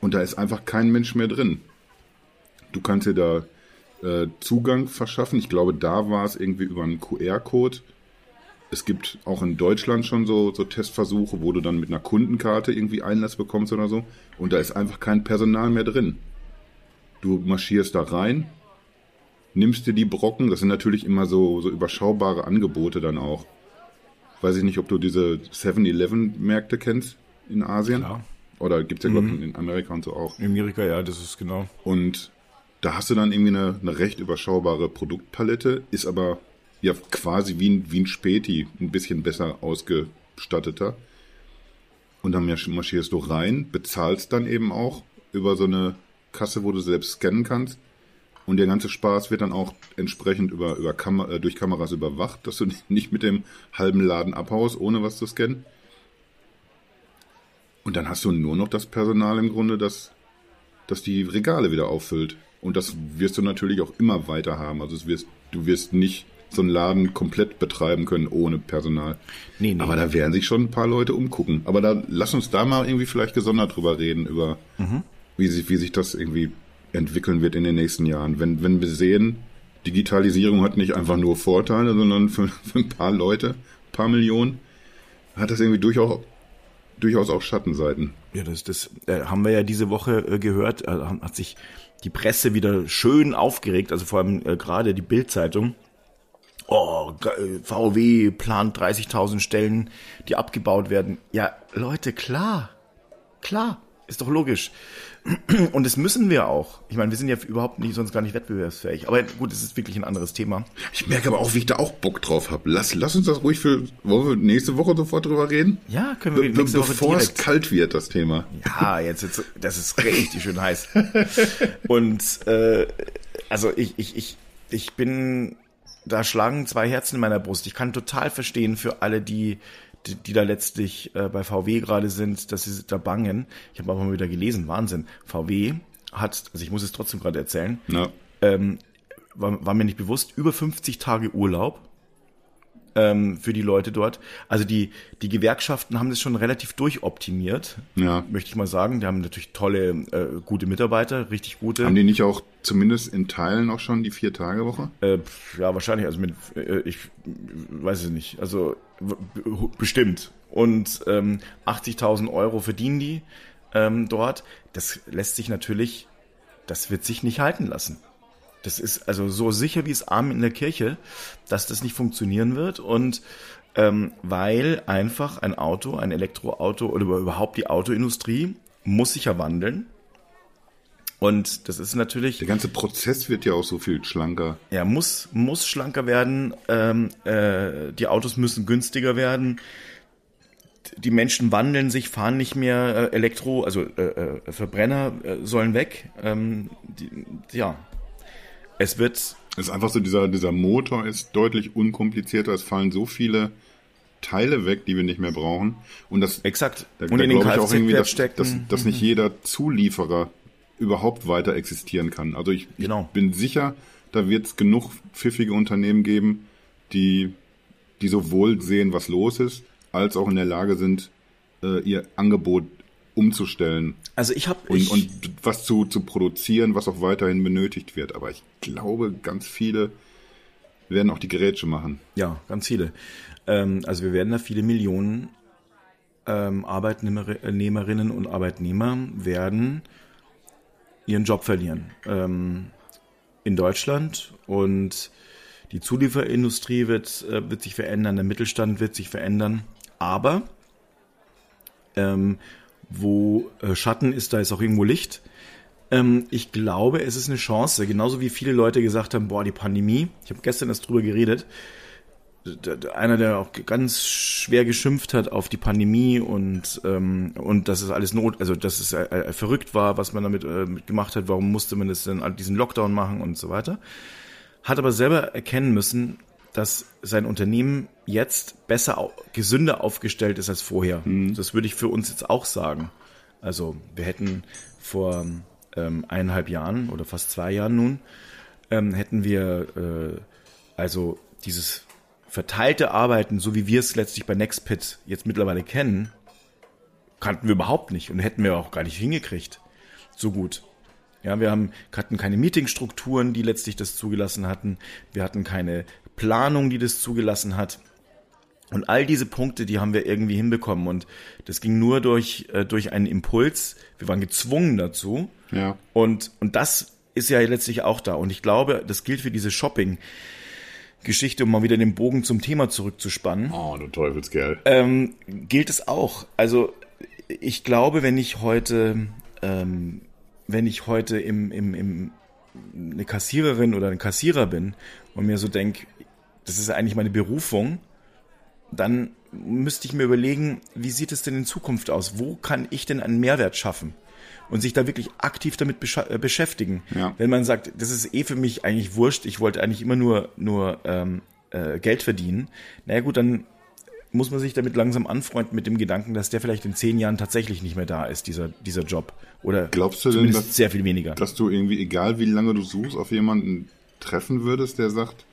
Und da ist einfach kein Mensch mehr drin. Du kannst dir da äh, Zugang verschaffen. Ich glaube, da war es irgendwie über einen QR-Code. Es gibt auch in Deutschland schon so, so Testversuche, wo du dann mit einer Kundenkarte irgendwie Einlass bekommst oder so. Und da ist einfach kein Personal mehr drin. Du marschierst da rein, nimmst dir die Brocken, das sind natürlich immer so, so überschaubare Angebote dann auch. Weiß ich nicht, ob du diese 7-Eleven-Märkte kennst in Asien. Klar. Oder gibt's ja, glaube ich, in Amerika und so auch. In Amerika, ja, das ist genau. Und da hast du dann irgendwie eine, eine recht überschaubare Produktpalette, ist aber ja quasi wie ein, wie ein Späti, ein bisschen besser ausgestatteter. Und dann marsch- marschierst du rein, bezahlst dann eben auch über so eine Kasse, wo du selbst scannen kannst. Und der ganze Spaß wird dann auch entsprechend über, über Kamer äh, durch Kameras überwacht, dass du *laughs* nicht mit dem halben Laden abhaust, ohne was zu scannen. Und dann hast du nur noch das Personal im Grunde, das, das die Regale wieder auffüllt. Und das wirst du natürlich auch immer weiter haben. Also es wirst, du wirst nicht so einen Laden komplett betreiben können ohne Personal. Nee, nee. Aber da werden sich schon ein paar Leute umgucken. Aber da lass uns da mal irgendwie vielleicht gesondert drüber reden, über wie, sich, wie sich das irgendwie entwickeln wird in den nächsten Jahren. Wenn, wenn wir sehen, Digitalisierung hat nicht einfach nur Vorteile, sondern für, *laughs* für ein paar Leute, ein paar Millionen, hat das irgendwie durchaus, durchaus auch Schattenseiten. Ja, das, das äh, haben wir ja diese Woche äh, gehört. Äh, hat sich die Presse wieder schön aufgeregt, also vor allem äh, gerade die Bild-Zeitung. Oh, VW plant 30.000 Stellen, die abgebaut werden. Ja, Leute, klar, klar, ist doch logisch. Und das müssen wir auch. Ich meine, wir sind ja überhaupt nicht, sonst gar nicht wettbewerbsfähig. Aber gut, es ist wirklich ein anderes Thema. Ich merke aber auch, wie ich da auch Bock drauf habe. Lass, lass uns das ruhig für, wollen wir nächste Woche sofort drüber reden? Ja, können wir Be nächste Woche bevor es direkt. kalt wird, das Thema. Ja, jetzt, jetzt das ist richtig schön heiß. *laughs* Und äh, also ich, ich, ich, ich bin, da schlagen zwei Herzen in meiner Brust. Ich kann total verstehen für alle, die, die, die da letztlich äh, bei VW gerade sind, dass sie da bangen. Ich habe aber mal wieder gelesen, Wahnsinn. VW hat, also ich muss es trotzdem gerade erzählen, Na, ähm, war, war mir nicht bewusst, über 50 Tage Urlaub ähm, für die Leute dort. Also die, die Gewerkschaften haben das schon relativ durchoptimiert, Ja. möchte ich mal sagen. Die haben natürlich tolle, äh, gute Mitarbeiter, richtig gute. haben die nicht auch zumindest in Teilen auch schon die Vier-Tage-Woche? Äh, ja, wahrscheinlich, also mit, äh, ich weiß es nicht, also bestimmt. Und ähm, 80.000 Euro verdienen die ähm, dort. Das lässt sich natürlich, das wird sich nicht halten lassen. Das ist also so sicher wie es Arm in der Kirche, dass das nicht funktionieren wird. Und ähm, weil einfach ein Auto, ein Elektroauto oder überhaupt die Autoindustrie muss sich ja wandeln. Und das ist natürlich. Der ganze Prozess wird ja auch so viel schlanker. Ja, muss, muss schlanker werden. Ähm, äh, die Autos müssen günstiger werden. Die Menschen wandeln sich, fahren nicht mehr äh, Elektro, also äh, äh, Verbrenner äh, sollen weg. Ähm, die, ja, es wird. Es ist einfach so, dieser, dieser Motor ist deutlich unkomplizierter. Es fallen so viele Teile weg, die wir nicht mehr brauchen. Und das, Exakt. Da, und da in den ich auch irgendwie, dass, dass, dass nicht mhm. jeder Zulieferer überhaupt weiter existieren kann. Also ich, genau. ich bin sicher, da wird es genug pfiffige Unternehmen geben, die, die sowohl sehen, was los ist, als auch in der Lage sind, äh, ihr Angebot umzustellen. Also ich habe und, und was zu, zu produzieren, was auch weiterhin benötigt wird. Aber ich glaube, ganz viele werden auch die Gerätsche machen. Ja, ganz viele. Ähm, also wir werden da viele Millionen ähm, Arbeitnehmerinnen und Arbeitnehmer werden ihren Job verlieren ähm, in Deutschland und die Zulieferindustrie wird, äh, wird sich verändern, der Mittelstand wird sich verändern, aber ähm, wo äh, Schatten ist, da ist auch irgendwo Licht. Ähm, ich glaube, es ist eine Chance, genauso wie viele Leute gesagt haben, boah, die Pandemie, ich habe gestern erst drüber geredet, einer, der auch ganz schwer geschimpft hat auf die Pandemie und ähm, und dass es alles not, also dass es äh, äh, verrückt war, was man damit äh, gemacht hat, warum musste man das denn diesen Lockdown machen und so weiter, hat aber selber erkennen müssen, dass sein Unternehmen jetzt besser, gesünder aufgestellt ist als vorher. Mhm. Das würde ich für uns jetzt auch sagen. Also wir hätten vor ähm, eineinhalb Jahren oder fast zwei Jahren nun ähm, hätten wir äh, also dieses verteilte Arbeiten, so wie wir es letztlich bei Nextpit jetzt mittlerweile kennen, kannten wir überhaupt nicht und hätten wir auch gar nicht hingekriegt. So gut. Ja, wir haben, hatten keine Meetingstrukturen, die letztlich das zugelassen hatten. Wir hatten keine Planung, die das zugelassen hat. Und all diese Punkte, die haben wir irgendwie hinbekommen. Und das ging nur durch, äh, durch einen Impuls. Wir waren gezwungen dazu. Ja. Und, und das ist ja letztlich auch da. Und ich glaube, das gilt für diese Shopping. Geschichte, um mal wieder den Bogen zum Thema zurückzuspannen. Oh, du Teufelskerl. Ähm, gilt es auch. Also ich glaube, wenn ich heute, ähm, wenn ich heute im, im, im eine Kassiererin oder ein Kassierer bin und mir so denke, das ist eigentlich meine Berufung, dann müsste ich mir überlegen, wie sieht es denn in Zukunft aus? Wo kann ich denn einen Mehrwert schaffen? und sich da wirklich aktiv damit äh, beschäftigen. Ja. Wenn man sagt, das ist eh für mich eigentlich wurscht, ich wollte eigentlich immer nur, nur ähm, äh, Geld verdienen, naja gut, dann muss man sich damit langsam anfreunden mit dem Gedanken, dass der vielleicht in zehn Jahren tatsächlich nicht mehr da ist, dieser, dieser Job. Oder glaubst du denn, dass, sehr viel weniger. Dass du irgendwie, egal wie lange du suchst, auf jemanden treffen würdest, der sagt,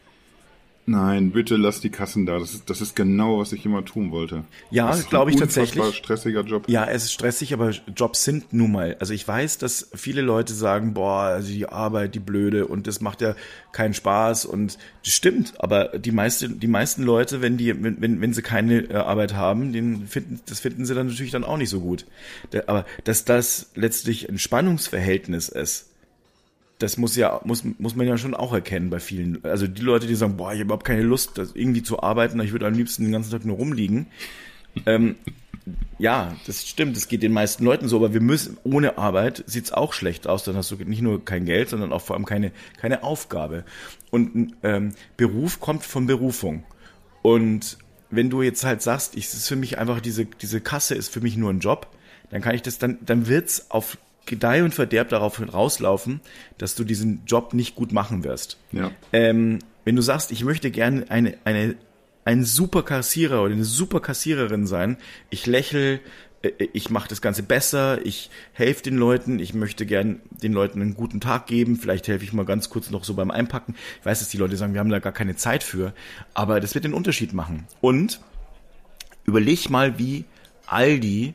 Nein, bitte lass die Kassen da. Das ist, das ist genau, was ich immer tun wollte. Ja, glaube ich tatsächlich. stressiger Job. Ja, es ist stressig, aber Jobs sind nun mal. Also ich weiß, dass viele Leute sagen, boah, also die Arbeit, die blöde und das macht ja keinen Spaß und das stimmt. Aber die meiste, die meisten Leute, wenn die, wenn, wenn sie keine äh, Arbeit haben, den finden, das finden sie dann natürlich dann auch nicht so gut. Aber dass das letztlich ein Spannungsverhältnis ist, das muss ja, muss, muss man ja schon auch erkennen bei vielen. Also die Leute, die sagen, boah, ich habe überhaupt keine Lust, das irgendwie zu arbeiten, ich würde am liebsten den ganzen Tag nur rumliegen. ähm, ja, das stimmt, das geht den meisten Leuten so, aber wir müssen, ohne Arbeit sieht's auch schlecht aus, dann hast du nicht nur kein Geld, sondern auch vor allem keine, keine Aufgabe. Und ähm, Beruf kommt von Berufung. Und wenn du jetzt halt sagst, ich, es ist für mich einfach diese, diese Kasse ist für mich nur ein Job, dann kann ich das dann, dann wird's auf Gedeih und Verderb darauf rauslaufen, dass du diesen Job nicht gut machen wirst. Ja. Ähm, wenn du sagst, ich möchte gerne eine, eine, ein super Kassierer oder eine super Kassiererin sein, ich lächle, äh, ich mache das Ganze besser, ich helfe den Leuten, ich möchte gern den Leuten einen guten Tag geben, vielleicht helfe ich mal ganz kurz noch so beim Einpacken. Ich weiß, dass die Leute sagen, wir haben da gar keine Zeit für, aber das wird den Unterschied machen. Und überleg mal, wie Aldi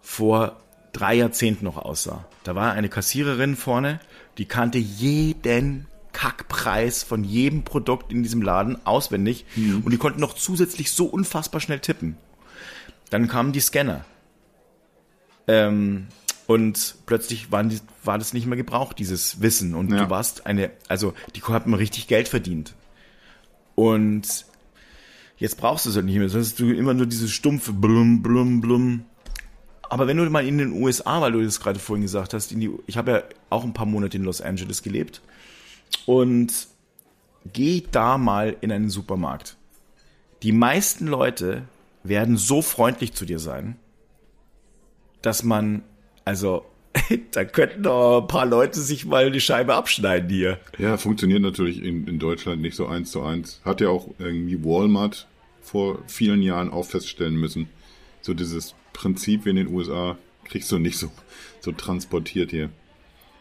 vor drei Jahrzehnten noch aussah. Da war eine Kassiererin vorne, die kannte jeden Kackpreis von jedem Produkt in diesem Laden auswendig mhm. und die konnten noch zusätzlich so unfassbar schnell tippen. Dann kamen die Scanner. Ähm, und plötzlich waren die, war das nicht mehr gebraucht, dieses Wissen. Und ja. du warst eine, also die haben richtig Geld verdient. Und Jetzt brauchst du es halt nicht mehr, sonst hast du immer nur dieses stumpfe Blum, Blum, Blum. Aber wenn du mal in den USA, weil du das gerade vorhin gesagt hast, die, ich habe ja auch ein paar Monate in Los Angeles gelebt und geh da mal in einen Supermarkt. Die meisten Leute werden so freundlich zu dir sein, dass man, also, *laughs* da könnten doch ein paar Leute sich mal die Scheibe abschneiden hier. Ja, funktioniert natürlich in, in Deutschland nicht so eins zu eins. Hat ja auch irgendwie Walmart vor vielen Jahren auch feststellen müssen. So dieses Prinzip wie in den USA kriegst du nicht so, so transportiert hier.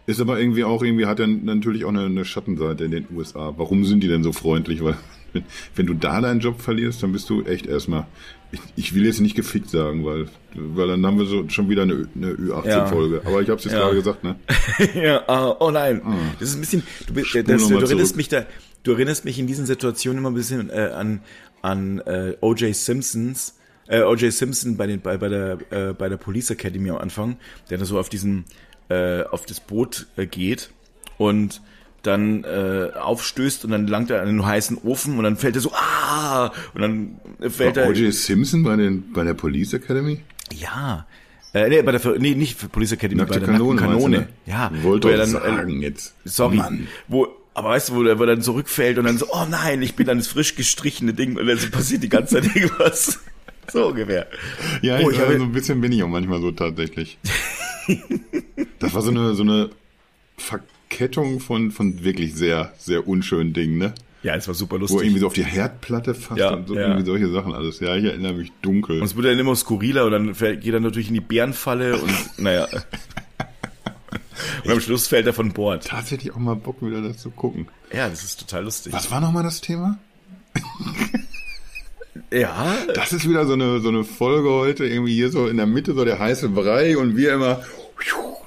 Ist aber irgendwie auch, irgendwie hat er natürlich auch eine, eine Schattenseite in den USA. Warum sind die denn so freundlich? Weil wenn, *laughs* wenn du da deinen Job verlierst, dann bist du echt erstmal, ich, ich will jetzt nicht gefickt sagen, weil, weil dann haben wir so schon wieder eine, eine Ü18-Folge. Ja. Aber ich habe es jetzt ja. gerade gesagt, ne? *laughs* ja, oh, oh nein. Ah. Das ist ein bisschen, du, das, du erinnerst mich da, du erinnerst mich in diesen Situationen immer ein bisschen äh, an, an äh, O.J. Simpsons, äh, O.J. Simpson bei, den, bei, bei, der, äh, bei der Police Academy am Anfang, der da so auf diesen, äh, auf das Boot äh, geht und dann äh, aufstößt und dann langt er an den heißen Ofen und dann fällt er so, ah, und dann fällt War er. O.J. Simpson bei, den, bei der Police Academy? Ja. Äh, nee, bei der, nee, nicht für Police Academy, Nackte bei der Kanone, Kanone. Du, ne? Ja. Wollte wo er dann, dann, sagen äh, jetzt. Sorry. Mann. Wo, aber weißt du, wo er, wo er dann zurückfällt und dann so, oh nein, ich bin dann das frisch gestrichene Ding und dann passiert die ganze Zeit *laughs* irgendwas. *laughs* So ungefähr. Ja, Oh, ich, ich habe- so ein bisschen bin ich auch manchmal so tatsächlich. *laughs* das war so eine, so eine Verkettung von, von wirklich sehr, sehr unschönen Dingen, ne? Ja, es war super Wo er lustig. irgendwie so auf die Herdplatte fasst Ja, und so ja. irgendwie solche Sachen alles. Ja, ich erinnere mich dunkel. Und es wurde dann immer skurriler und dann geht er natürlich in die Bärenfalle und *laughs* naja. Und am Schluss fällt er von Bord. Tatsächlich auch mal Bock, wieder das zu gucken. Ja, das ist total lustig. Was war nochmal das Thema? Ja, Das ist wieder so eine, so eine Folge heute, irgendwie hier so in der Mitte so der heiße Brei und wir immer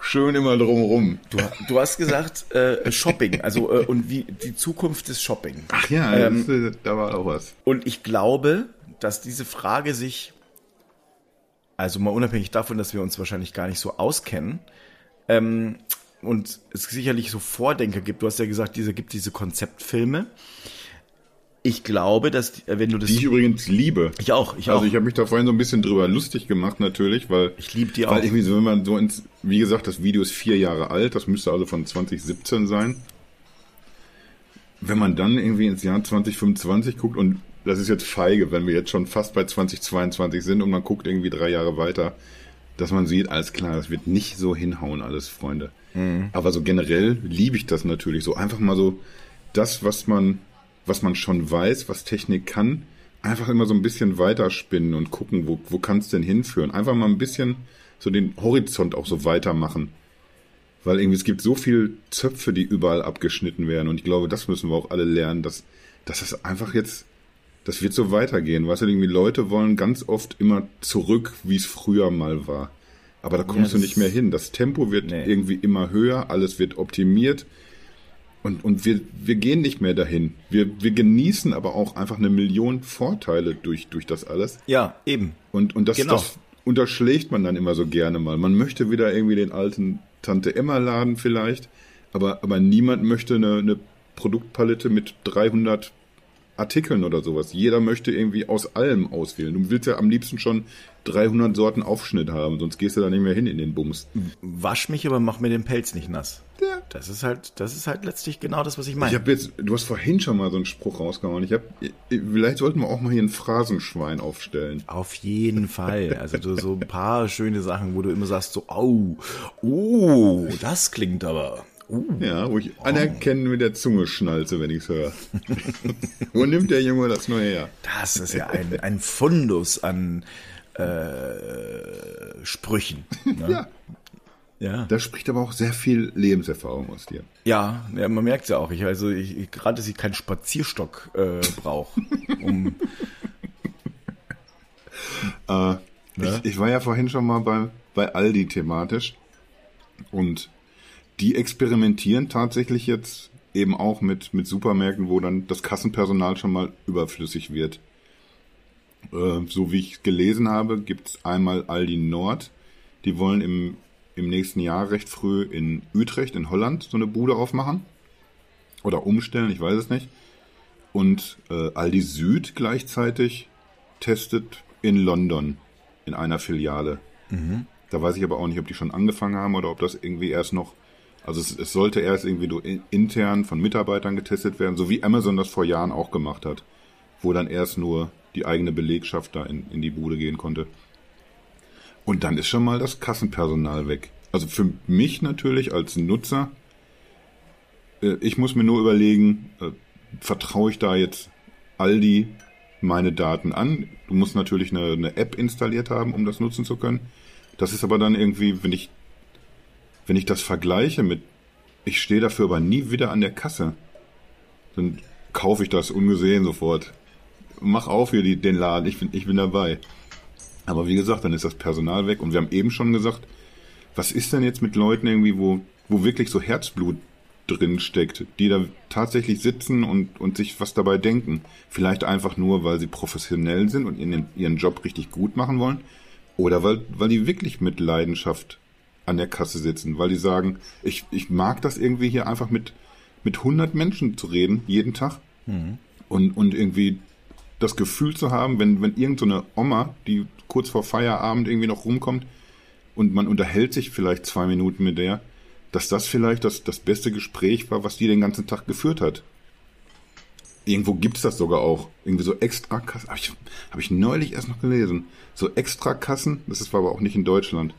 schön immer drumrum. du, du hast gesagt äh, Shopping, also äh, und wie die Zukunft des Shopping. Ach ja, Ähm, das, äh, da war auch was. Und ich glaube, dass diese Frage sich, also mal unabhängig davon, dass wir uns wahrscheinlich gar nicht so auskennen, ähm, und es sicherlich so Vordenker gibt. Du hast ja gesagt, diese gibt diese Konzeptfilme. Ich glaube, dass die- wenn du das Die ich übrigens liebe. ich auch, ich Also auch. ich habe mich da vorhin so ein bisschen drüber lustig gemacht natürlich, weil Ich lieb die weil auch. irgendwie so, wenn man so ins, wie gesagt, das Video ist vier Jahre alt, das müsste also von 2017 sein. Wenn man dann irgendwie ins Jahr 2025 guckt und das ist jetzt feige, wenn wir jetzt schon fast bei 2022 sind und man guckt irgendwie drei Jahre weiter, dass man sieht, alles klar, das wird nicht so hinhauen, alles Freunde. Mhm. Aber so generell liebe ich das natürlich so. Einfach mal so das, was man, was man schon weiß, was Technik kann, einfach immer so ein bisschen weiterspinnen und gucken, wo, wo kann es denn hinführen. Einfach mal ein bisschen so den Horizont auch so weitermachen. Weil irgendwie es gibt so viel Zöpfe, die überall abgeschnitten werden. Und ich glaube, das müssen wir auch alle lernen, dass, dass das einfach jetzt, das wird so weitergehen. Weißt du, irgendwie Leute wollen ganz oft immer zurück, wie es früher mal war. Aber da kommst du das- nicht mehr hin. Das Tempo wird Nee. irgendwie immer höher, alles wird optimiert. Und, und wir, wir gehen nicht mehr dahin. Wir, wir genießen aber auch einfach eine Million Vorteile durch, durch das alles. ja, eben. Und, und das, Genau. das unterschlägt man dann immer so gerne mal. Man möchte wieder irgendwie den alten Tante Emma Laden vielleicht, aber, aber niemand möchte eine, eine Produktpalette mit 300 Artikeln oder sowas. Jeder möchte irgendwie aus allem auswählen. Du willst ja am liebsten schon 300 Sorten Aufschnitt haben, sonst gehst du da nicht mehr hin in den Bums. Wasch mich, aber mach mir den Pelz nicht nass. Ja. Das ist halt, das ist halt letztlich genau das, was ich Ich meine. habe jetzt, du hast vorhin schon mal so einen Spruch rausgehauen. Ich habe, vielleicht sollten wir auch mal hier ein Phrasenschwein aufstellen. Auf jeden Fall. Also du, so ein paar schöne Sachen, wo du immer sagst so, au, oh, das klingt aber. Uh. Ja, wo ich anerkennen mit der Zunge schnalze, wenn ich's höre. *laughs* Wo nimmt der Junge das nur her? Das ist ja ein, ein Fundus an äh, Sprüchen. *laughs* Ne? Ja. Ja. Da spricht aber auch sehr viel Lebenserfahrung aus dir. Ja, ja, man merkt ja auch. Ich, also ich, ich- gerade, dass ich keinen Spazierstock äh, brauche. Um, *laughs* Äh, Ne? ich, ich war ja vorhin schon mal bei, bei Aldi thematisch und die experimentieren tatsächlich jetzt eben auch mit, mit Supermärkten, wo dann das Kassenpersonal schon mal überflüssig wird. Äh, so wie ich gelesen habe, gibt's einmal Aldi Nord. Die wollen im, im nächsten Jahr recht früh in Utrecht in Holland so eine Bude aufmachen. Oder umstellen, ich weiß es nicht. Und äh, Aldi Süd gleichzeitig testet in London in einer Filiale. Da weiß ich aber auch nicht, ob die schon angefangen haben oder ob das irgendwie erst noch. Also es, es sollte erst irgendwie intern von Mitarbeitern getestet werden, so wie Amazon das vor Jahren auch gemacht hat, wo dann erst nur die eigene Belegschaft da in, in die Bude gehen konnte. Und dann ist schon mal das Kassenpersonal weg. Also für mich natürlich als Nutzer, äh, ich muss mir nur überlegen, äh, vertraue ich da jetzt Aldi meine Daten an? Du musst natürlich eine, eine App installiert haben, um das nutzen zu können. Das ist aber dann irgendwie, wenn ich, wenn ich das vergleiche mit, ich stehe dafür aber nie wieder an der Kasse, dann kaufe ich das ungesehen sofort. Mach auf hier die, den Laden, ich bin, ich bin dabei. Aber wie gesagt, dann ist das Personal weg und wir haben eben schon gesagt, was ist denn jetzt mit Leuten irgendwie, wo, wo wirklich so Herzblut drin steckt, die da tatsächlich sitzen und, und sich was dabei denken. Vielleicht einfach nur, weil sie professionell sind und ihren, ihren Job richtig gut machen wollen. Oder weil, weil die wirklich mit Leidenschaft an der Kasse sitzen, weil die sagen, ich, ich mag das irgendwie hier einfach mit, mit 100 Menschen zu reden, jeden Tag. Und, und irgendwie das Gefühl zu haben, wenn, wenn irgend so eine Oma, die kurz vor Feierabend irgendwie noch rumkommt und man unterhält sich vielleicht zwei Minuten mit der, dass das vielleicht das, das beste Gespräch war, was die den ganzen Tag geführt hat. Irgendwo gibt's das sogar auch. Irgendwie so Extrakassen. Habe ich, hab ich neulich erst noch gelesen. So Extrakassen, das ist aber auch nicht in Deutschland,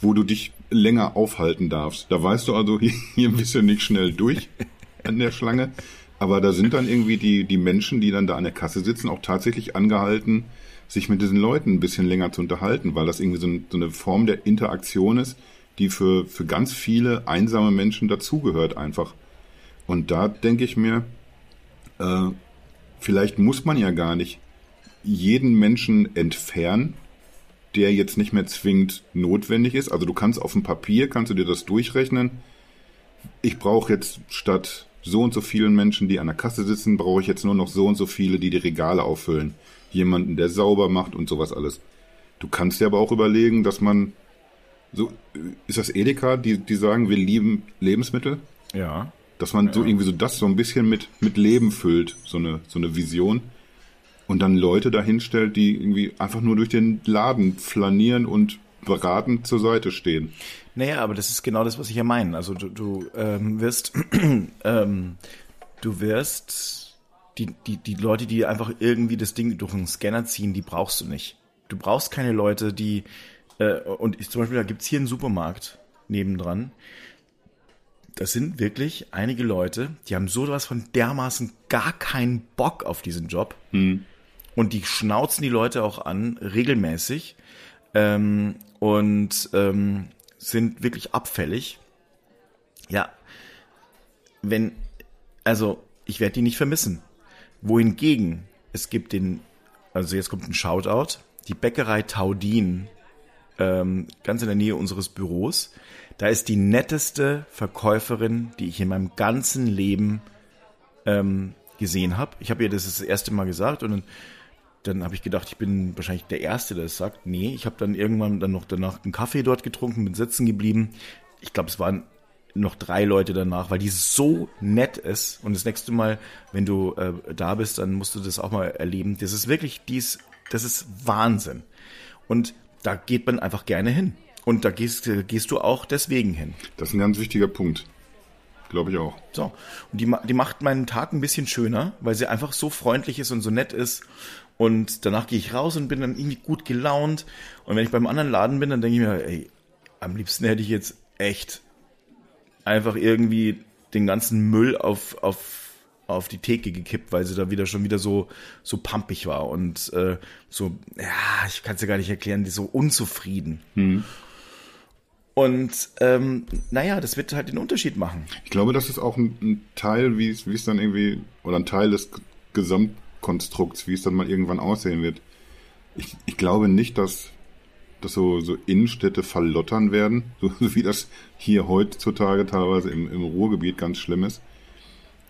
wo du dich länger aufhalten darfst. Da weißt du also, *laughs* hier, hier ein bisschen nicht schnell durch an der Schlange. Aber da sind dann irgendwie die, die Menschen, die dann da an der Kasse sitzen, auch tatsächlich angehalten, sich mit diesen Leuten ein bisschen länger zu unterhalten, weil das irgendwie so, ein, so eine Form der Interaktion ist, die für, für ganz viele einsame Menschen dazugehört einfach. Und da denke ich mir, äh, vielleicht muss man ja gar nicht jeden Menschen entfernen, der jetzt nicht mehr zwingend notwendig ist. Also du kannst auf dem Papier, kannst du dir das durchrechnen. Ich brauche jetzt statt so und so vielen Menschen, die an der Kasse sitzen, brauche ich jetzt nur noch so und so viele, die die Regale auffüllen. Jemanden, der sauber macht und sowas alles. Du kannst dir aber auch überlegen, dass man so, ist das Edeka, die, die sagen, wir lieben Lebensmittel? Ja. Dass man so irgendwie so das so ein bisschen mit, mit Leben füllt, so eine, so eine Vision. Und dann Leute dahinstellt, die irgendwie einfach nur durch den Laden flanieren und beratend zur Seite stehen. Naja, aber das ist genau das, was ich ja meine. Also du, du ähm, wirst, *clears throat* ähm, du wirst die, die, die Leute, die einfach irgendwie das Ding durch einen Scanner ziehen, die brauchst du nicht. Du brauchst keine Leute, die, äh, und ich, zum Beispiel, da gibt's hier einen Supermarkt nebendran. Das sind wirklich einige Leute, die haben sowas von dermaßen gar keinen Bock auf diesen Job. Und die schnauzen die Leute auch an, regelmäßig. Ähm, und ähm, sind wirklich abfällig. Ja, wenn, also ich werde die nicht vermissen. Wohingegen, es gibt den, also jetzt kommt ein Shoutout, die Bäckerei Taudin, ähm, ganz in der Nähe unseres Büros. Da ist die netteste Verkäuferin, die ich in meinem ganzen Leben ähm, gesehen habe. Ich habe ihr das das erste Mal gesagt und dann, dann habe ich gedacht, ich bin wahrscheinlich der Erste, der es sagt. Nee, ich habe dann irgendwann dann noch danach einen Kaffee dort getrunken, bin sitzen geblieben. Ich glaube, es waren noch drei Leute danach, weil die so nett ist. Und das nächste Mal, wenn du äh, da bist, dann musst du das auch mal erleben. Das ist wirklich dies, das ist Wahnsinn. Und da geht man einfach gerne hin. Und da gehst, äh, gehst du auch deswegen hin. Das ist ein ganz wichtiger Punkt. Glaube ich auch. So. Und die, die macht meinen Tag ein bisschen schöner, weil sie einfach so freundlich ist und so nett ist. Und danach gehe ich raus und bin dann irgendwie gut gelaunt. Und wenn ich beim anderen Laden bin, dann denke ich mir, ey, am liebsten hätte ich jetzt echt einfach irgendwie den ganzen Müll auf, auf, auf die Theke gekippt, weil sie da wieder schon wieder so, so pampig war und äh, so, ja, ich kann es dir gar nicht erklären, die so unzufrieden. Und ähm, naja, das wird halt den Unterschied machen. Ich glaube, das ist auch ein, ein Teil, wie es, dann irgendwie, oder ein Teil des Gesamtkonstrukts, wie es dann mal irgendwann aussehen wird. Ich, ich glaube nicht, dass, dass so, so Innenstädte verlottern werden, *laughs* so wie das hier heutzutage teilweise im, im Ruhrgebiet ganz schlimm ist.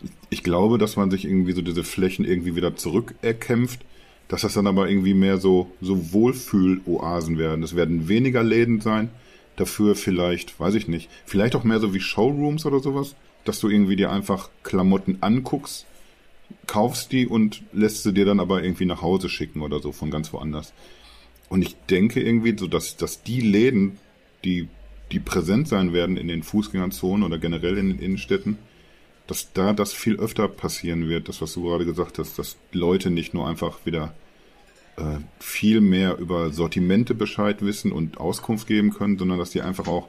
Ich, ich glaube, dass man sich irgendwie so diese Flächen irgendwie wieder zurückerkämpft, dass das dann aber irgendwie mehr so, so Wohlfühl-Oasen werden. Es werden weniger Läden sein, dafür vielleicht, weiß ich nicht, vielleicht auch mehr so wie Showrooms oder sowas, dass du irgendwie dir einfach Klamotten anguckst, kaufst die und lässt sie dir dann aber irgendwie nach Hause schicken oder so von ganz woanders. Und ich denke irgendwie so, dass, dass die Läden, die, die präsent sein werden in den Fußgängerzonen oder generell in den Innenstädten, dass da das viel öfter passieren wird, das, was du gerade gesagt hast, dass Leute nicht nur einfach wieder äh, viel mehr über Sortimente Bescheid wissen und Auskunft geben können, sondern dass die einfach auch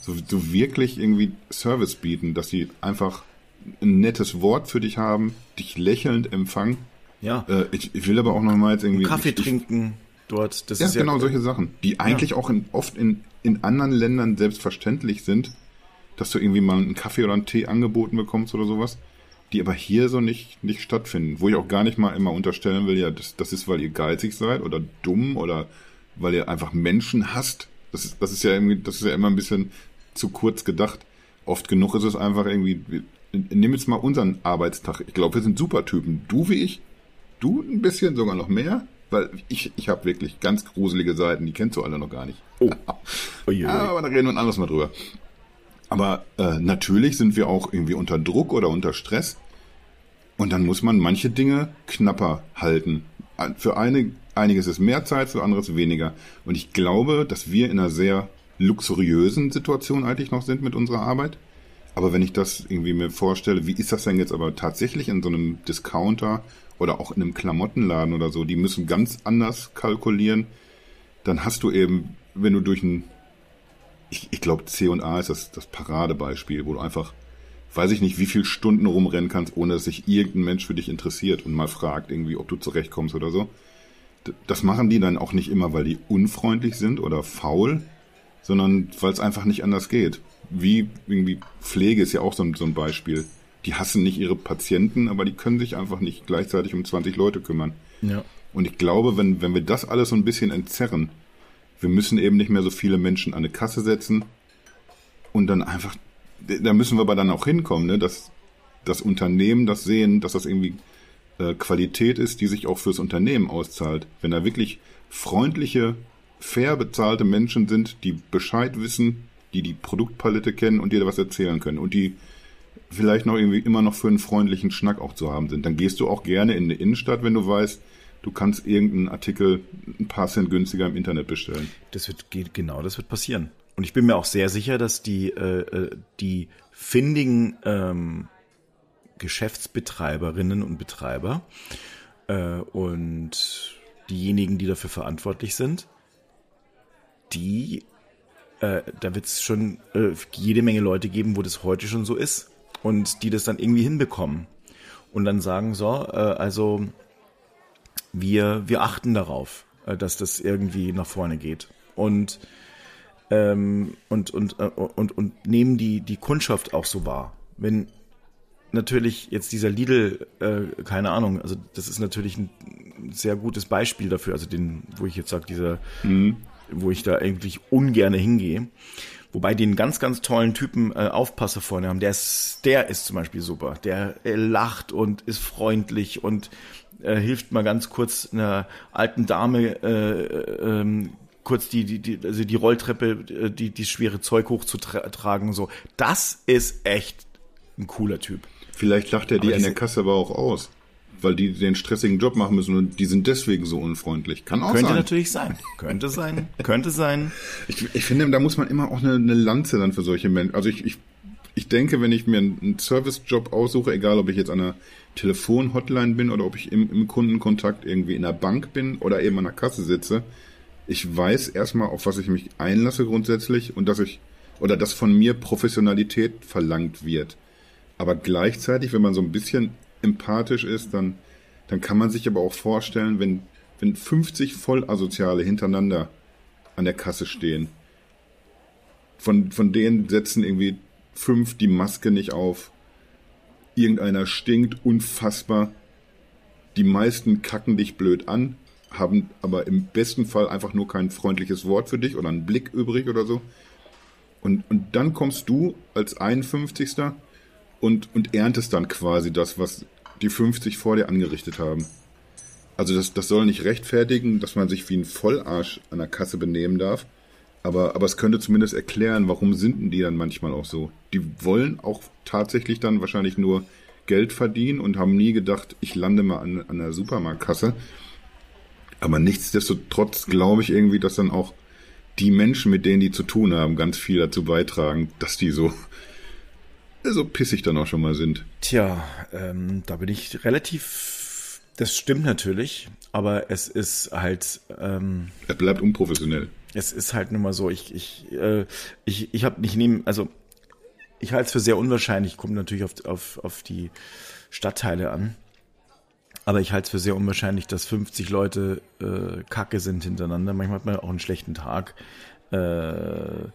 so, so wirklich irgendwie Service bieten, dass sie einfach ein nettes Wort für dich haben, dich lächelnd empfangen. Ja. Äh, ich, ich will aber auch noch mal jetzt irgendwie Kaffee ich, trinken dort. Das ja, ist genau ja, solche Sachen, die eigentlich ja. auch in, oft in, in anderen Ländern selbstverständlich sind, dass du irgendwie mal einen Kaffee oder einen Tee angeboten bekommst oder sowas, die aber hier so nicht, nicht stattfinden. Wo ich auch gar nicht mal immer unterstellen will, ja, das, das ist, weil ihr geizig seid oder dumm oder weil ihr einfach Menschen hasst. Das ist, das ist ja irgendwie, das ist ja immer ein bisschen zu kurz gedacht. Oft genug ist es einfach irgendwie, nimm jetzt mal unseren Arbeitstag. Ich glaube, wir sind super Typen. Du wie ich, du ein bisschen sogar noch mehr, weil ich, ich habe wirklich ganz gruselige Seiten, die kennst du alle noch gar nicht. Oh. *laughs* Ui, ui. Aber da reden wir ein anderes Mal drüber. Aber äh, natürlich sind wir auch irgendwie unter Druck oder unter Stress. Und dann muss man manche Dinge knapper halten. Für eine, einiges ist mehr Zeit, für anderes weniger. Und ich glaube, dass wir in einer sehr luxuriösen Situation eigentlich noch sind mit unserer Arbeit. Aber wenn ich das irgendwie mir vorstelle, wie ist das denn jetzt aber tatsächlich in so einem Discounter oder auch in einem Klamottenladen oder so, die müssen ganz anders kalkulieren, dann hast du eben, wenn du durch ein ich, ich glaube, C&A ist das, das Paradebeispiel, wo du einfach, weiß ich nicht, wie viele Stunden rumrennen kannst, ohne dass sich irgendein Mensch für dich interessiert und mal fragt irgendwie, ob du zurechtkommst oder so. Das machen die dann auch nicht immer, weil die unfreundlich sind oder faul, sondern weil es einfach nicht anders geht. Wie irgendwie Pflege ist ja auch so ein, so ein Beispiel. Die hassen nicht ihre Patienten, aber die können sich einfach nicht gleichzeitig um 20 Leute kümmern. Ja. Und ich glaube, wenn, wenn wir das alles so ein bisschen entzerren, wir müssen eben nicht mehr so viele Menschen an eine Kasse setzen und dann einfach, da müssen wir aber dann auch hinkommen, ne, dass das Unternehmen das sehen, dass das irgendwie äh, Qualität ist, die sich auch fürs Unternehmen auszahlt. Wenn da wirklich freundliche, fair bezahlte Menschen sind, die Bescheid wissen, die die Produktpalette kennen und dir was erzählen können und die vielleicht noch irgendwie immer noch für einen freundlichen Schnack auch zu haben sind, dann gehst du auch gerne in eine Innenstadt, wenn du weißt, du kannst irgendeinen Artikel ein paar Cent günstiger im Internet bestellen. Das wird genau, das wird passieren. Und ich bin mir auch sehr sicher, dass die äh, äh, die findigen ähm, Geschäftsbetreiberinnen und Betreiber äh, und diejenigen, die dafür verantwortlich sind, die äh, da wird es schon äh, jede Menge Leute geben, wo das heute schon so ist und die das dann irgendwie hinbekommen und dann sagen so, äh, also wir, wir achten darauf, äh, dass das irgendwie nach vorne geht. Und, ähm, und, und, äh, und, und nehmen die, die Kundschaft auch so wahr. Wenn natürlich jetzt dieser Lidl, äh, keine Ahnung, also das ist natürlich ein sehr gutes Beispiel dafür, also den, wo ich jetzt sage, dieser, mhm. Wo ich da eigentlich ungerne hingehe. Wobei die einen ganz, ganz tollen Typen äh, Aufpasser vorne haben. Der ist, der ist zum Beispiel super. Der äh, lacht und ist freundlich und äh, hilft mal ganz kurz einer alten Dame äh, ähm, kurz die, die, die, also die Rolltreppe, äh, die, die schwere Zeug hochzutragen. So, das ist echt ein cooler Typ. Vielleicht lacht er die an der Kasse aber auch aus, weil die den stressigen Job machen müssen und die sind deswegen so unfreundlich. Kann auch könnte sein. Könnte natürlich sein. Könnte sein. könnte sein. *laughs* Ich, ich finde, da muss man immer auch eine, eine Lanze dann für solche Menschen. Also ich, ich, ich denke, wenn ich mir einen Service-Job aussuche, egal ob ich jetzt an einer Telefon-Hotline bin oder ob ich im, im Kundenkontakt irgendwie in der Bank bin oder eben an der Kasse sitze, ich weiß erstmal, auf was ich mich einlasse grundsätzlich und dass ich oder dass von mir Professionalität verlangt wird. Aber gleichzeitig, wenn man so ein bisschen empathisch ist, dann, dann kann man sich aber auch vorstellen, wenn, wenn 50 Vollasoziale hintereinander an der Kasse stehen, von, von denen setzen irgendwie fünf die Maske nicht auf, irgendeiner stinkt unfassbar, die meisten kacken dich blöd an, haben aber im besten Fall einfach nur kein freundliches Wort für dich oder einen Blick übrig oder so. Und, und dann kommst du als 51. und, und erntest dann quasi das, was die 50 vor dir angerichtet haben. Also das, das soll nicht rechtfertigen, dass man sich wie ein Vollarsch an der Kasse benehmen darf. Aber, aber es könnte zumindest erklären, warum sind denn die dann manchmal auch so. Die wollen auch tatsächlich dann wahrscheinlich nur Geld verdienen und haben nie gedacht, ich lande mal an, an der Supermarktkasse. Aber nichtsdestotrotz glaube ich irgendwie, dass dann auch die Menschen, mit denen die zu tun haben, ganz viel dazu beitragen, dass die so, so pissig dann auch schon mal sind. Tja, ähm, da bin ich relativ, das stimmt natürlich, aber es ist halt. Ähm, er bleibt unprofessionell. Es ist halt nun mal so, ich, ich, äh, ich, ich habe nicht nehmen, also ich halte es für sehr unwahrscheinlich, kommt natürlich auf, auf, auf die Stadtteile an. Aber ich halte es für sehr unwahrscheinlich, dass 50 Leute äh, Kacke sind hintereinander. Manchmal hat man auch einen schlechten Tag. Äh,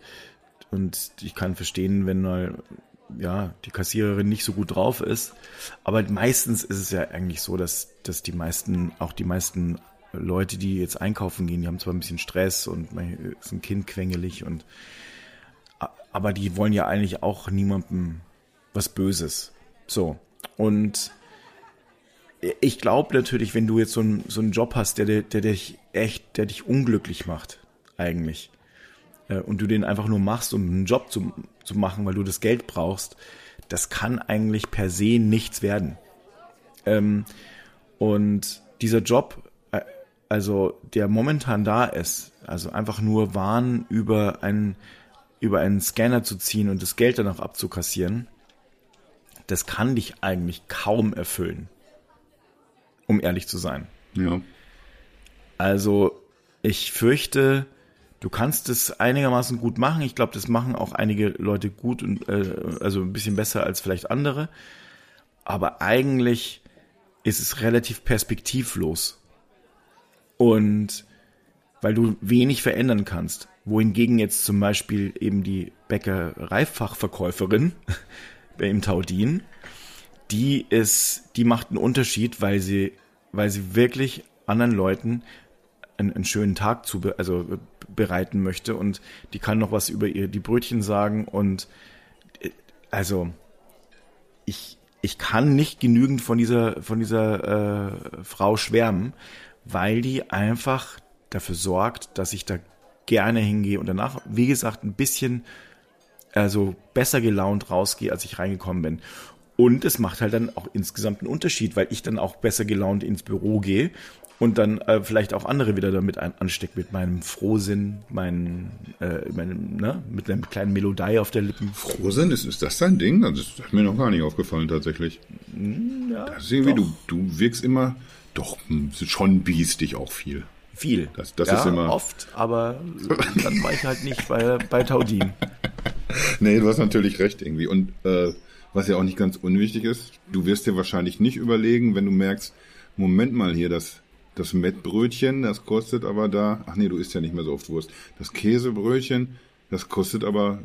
und ich kann verstehen, wenn mal ja, die Kassiererin nicht so gut drauf ist. Aber meistens ist es ja eigentlich so, dass, dass die meisten, auch die meisten Leute, die jetzt einkaufen gehen, die haben zwar ein bisschen Stress und ist ein Kind quengelig und aber die wollen ja eigentlich auch niemandem was Böses. So. Und ich glaube natürlich, wenn du jetzt so, ein, so einen Job hast, der, der, der dich echt, der dich unglücklich macht, eigentlich, äh, und du den einfach nur machst, um einen Job zu, zu machen, weil du das Geld brauchst, das kann eigentlich per se nichts werden. Ähm, und dieser Job, äh, also der momentan da ist, also einfach nur Waren über einen, über einen Scanner zu ziehen und das Geld danach abzukassieren, das kann dich eigentlich kaum erfüllen um ehrlich zu sein. Ja. Also ich fürchte, du kannst es einigermaßen gut machen. Ich glaube, das machen auch einige Leute gut und äh, also ein bisschen besser als vielleicht andere. Aber eigentlich ist es relativ perspektivlos. Und weil du wenig verändern kannst. Wohingegen jetzt zum Beispiel eben die Bäckereifachverkäuferin *laughs* im Taudin die ist, die macht einen Unterschied, weil sie, weil sie wirklich anderen Leuten einen, einen schönen Tag zu, also bereiten möchte und die kann noch was über ihr, die Brötchen sagen und äh, also ich, ich kann nicht genügend von dieser, von dieser äh, Frau schwärmen, weil die einfach dafür sorgt, dass ich da gerne hingehe und danach, wie gesagt, ein bisschen also besser gelaunt rausgehe, als ich reingekommen bin. Und es macht halt dann auch insgesamt einen Unterschied, weil ich dann auch besser gelaunt ins Büro gehe und dann äh, vielleicht auch andere wieder damit ein, ansteckt mit meinem Frohsinn, meinen, äh, meinem, ne, mit einem kleinen Melodie auf der Lippen. Frohsinn, ist, ist das dein Ding? Das ist mir noch gar nicht aufgefallen tatsächlich. Hm, ja, das ist irgendwie, du, du wirkst immer, doch, hm, schon biestig auch viel. Viel. Das, das ja, ist immer. oft, aber dann war ich halt nicht bei, bei Taudin. *laughs* nee, du hast natürlich recht irgendwie. Und äh, was ja auch nicht ganz unwichtig ist, du wirst dir wahrscheinlich nicht überlegen, wenn du merkst, Moment mal hier, das, das Mettbrötchen, das kostet aber da, ach nee, du isst ja nicht mehr so oft Wurst. Das Käsebrötchen, das kostet aber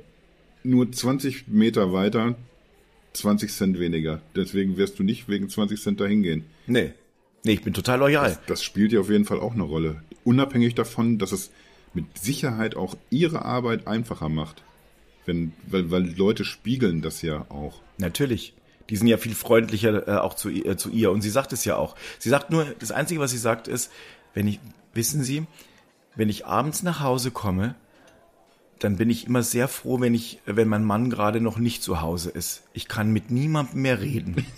nur 20 Meter weiter 20 Cent weniger. Deswegen wirst du nicht wegen 20 Cent dahin gehen. Nee. Nee, ich bin total loyal. Das, das spielt ja auf jeden Fall auch eine Rolle. Unabhängig davon, dass es mit Sicherheit auch ihre Arbeit einfacher macht. Wenn, weil, weil Leute spiegeln das ja auch. Natürlich. Die sind ja viel freundlicher äh, auch zu, äh, zu ihr. Und sie sagt es ja auch. Sie sagt nur, das Einzige, was sie sagt, ist, wenn ich, wissen Sie, wenn ich abends nach Hause komme, dann bin ich immer sehr froh, wenn ich, wenn mein Mann gerade noch nicht zu Hause ist. Ich kann mit niemandem mehr reden. *laughs*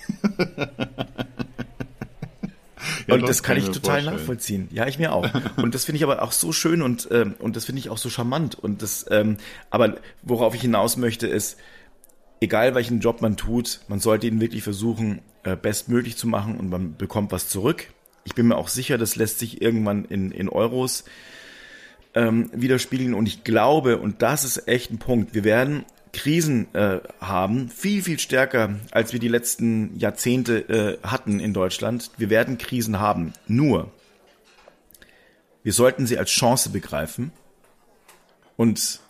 Ja, und das kann, kann ich total vorstellen. nachvollziehen. Ja, ich mir auch. *laughs* Und das finde ich aber auch so schön und ähm, und das finde ich auch so charmant. Und das, ähm, aber worauf ich hinaus möchte, ist, egal welchen Job man tut, man sollte ihn wirklich versuchen, äh, bestmöglich zu machen und man bekommt was zurück. Ich bin mir auch sicher, das lässt sich irgendwann in, in Euros ähm, widerspiegeln. Und ich glaube, und das ist echt ein Punkt, wir werden Krisen äh, haben, viel, viel stärker, als wir die letzten Jahrzehnte äh, hatten in Deutschland. Wir werden Krisen haben. Nur, wir sollten sie als Chance begreifen und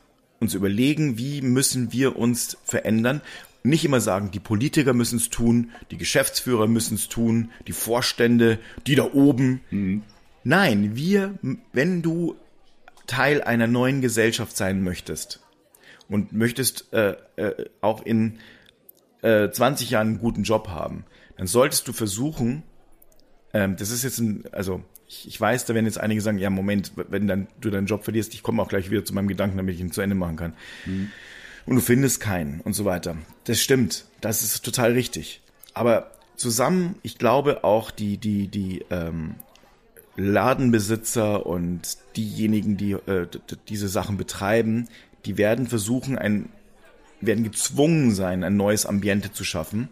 uns überlegen, wie müssen wir uns verändern. Nicht immer sagen, die Politiker müssen es tun, die Geschäftsführer müssen es tun, die Vorstände, die da oben. Mhm. Nein, wir, wenn du Teil einer neuen Gesellschaft sein möchtest, und möchtest äh, äh, auch in äh, 20 Jahren einen guten Job haben, dann solltest du versuchen, ähm, das ist jetzt ein, also ich, ich weiß, da werden jetzt einige sagen, ja Moment, wenn dann du deinen Job verlierst, ich komme auch gleich wieder zu meinem Gedanken, damit ich ihn zu Ende machen kann. Mhm. Und du findest keinen und so weiter. Das stimmt, das ist total richtig. aber zusammen, ich glaube auch die, die, die ähm, Ladenbesitzer und diejenigen, die äh, diese Sachen betreiben, die werden versuchen, ein, werden gezwungen sein, ein neues Ambiente zu schaffen.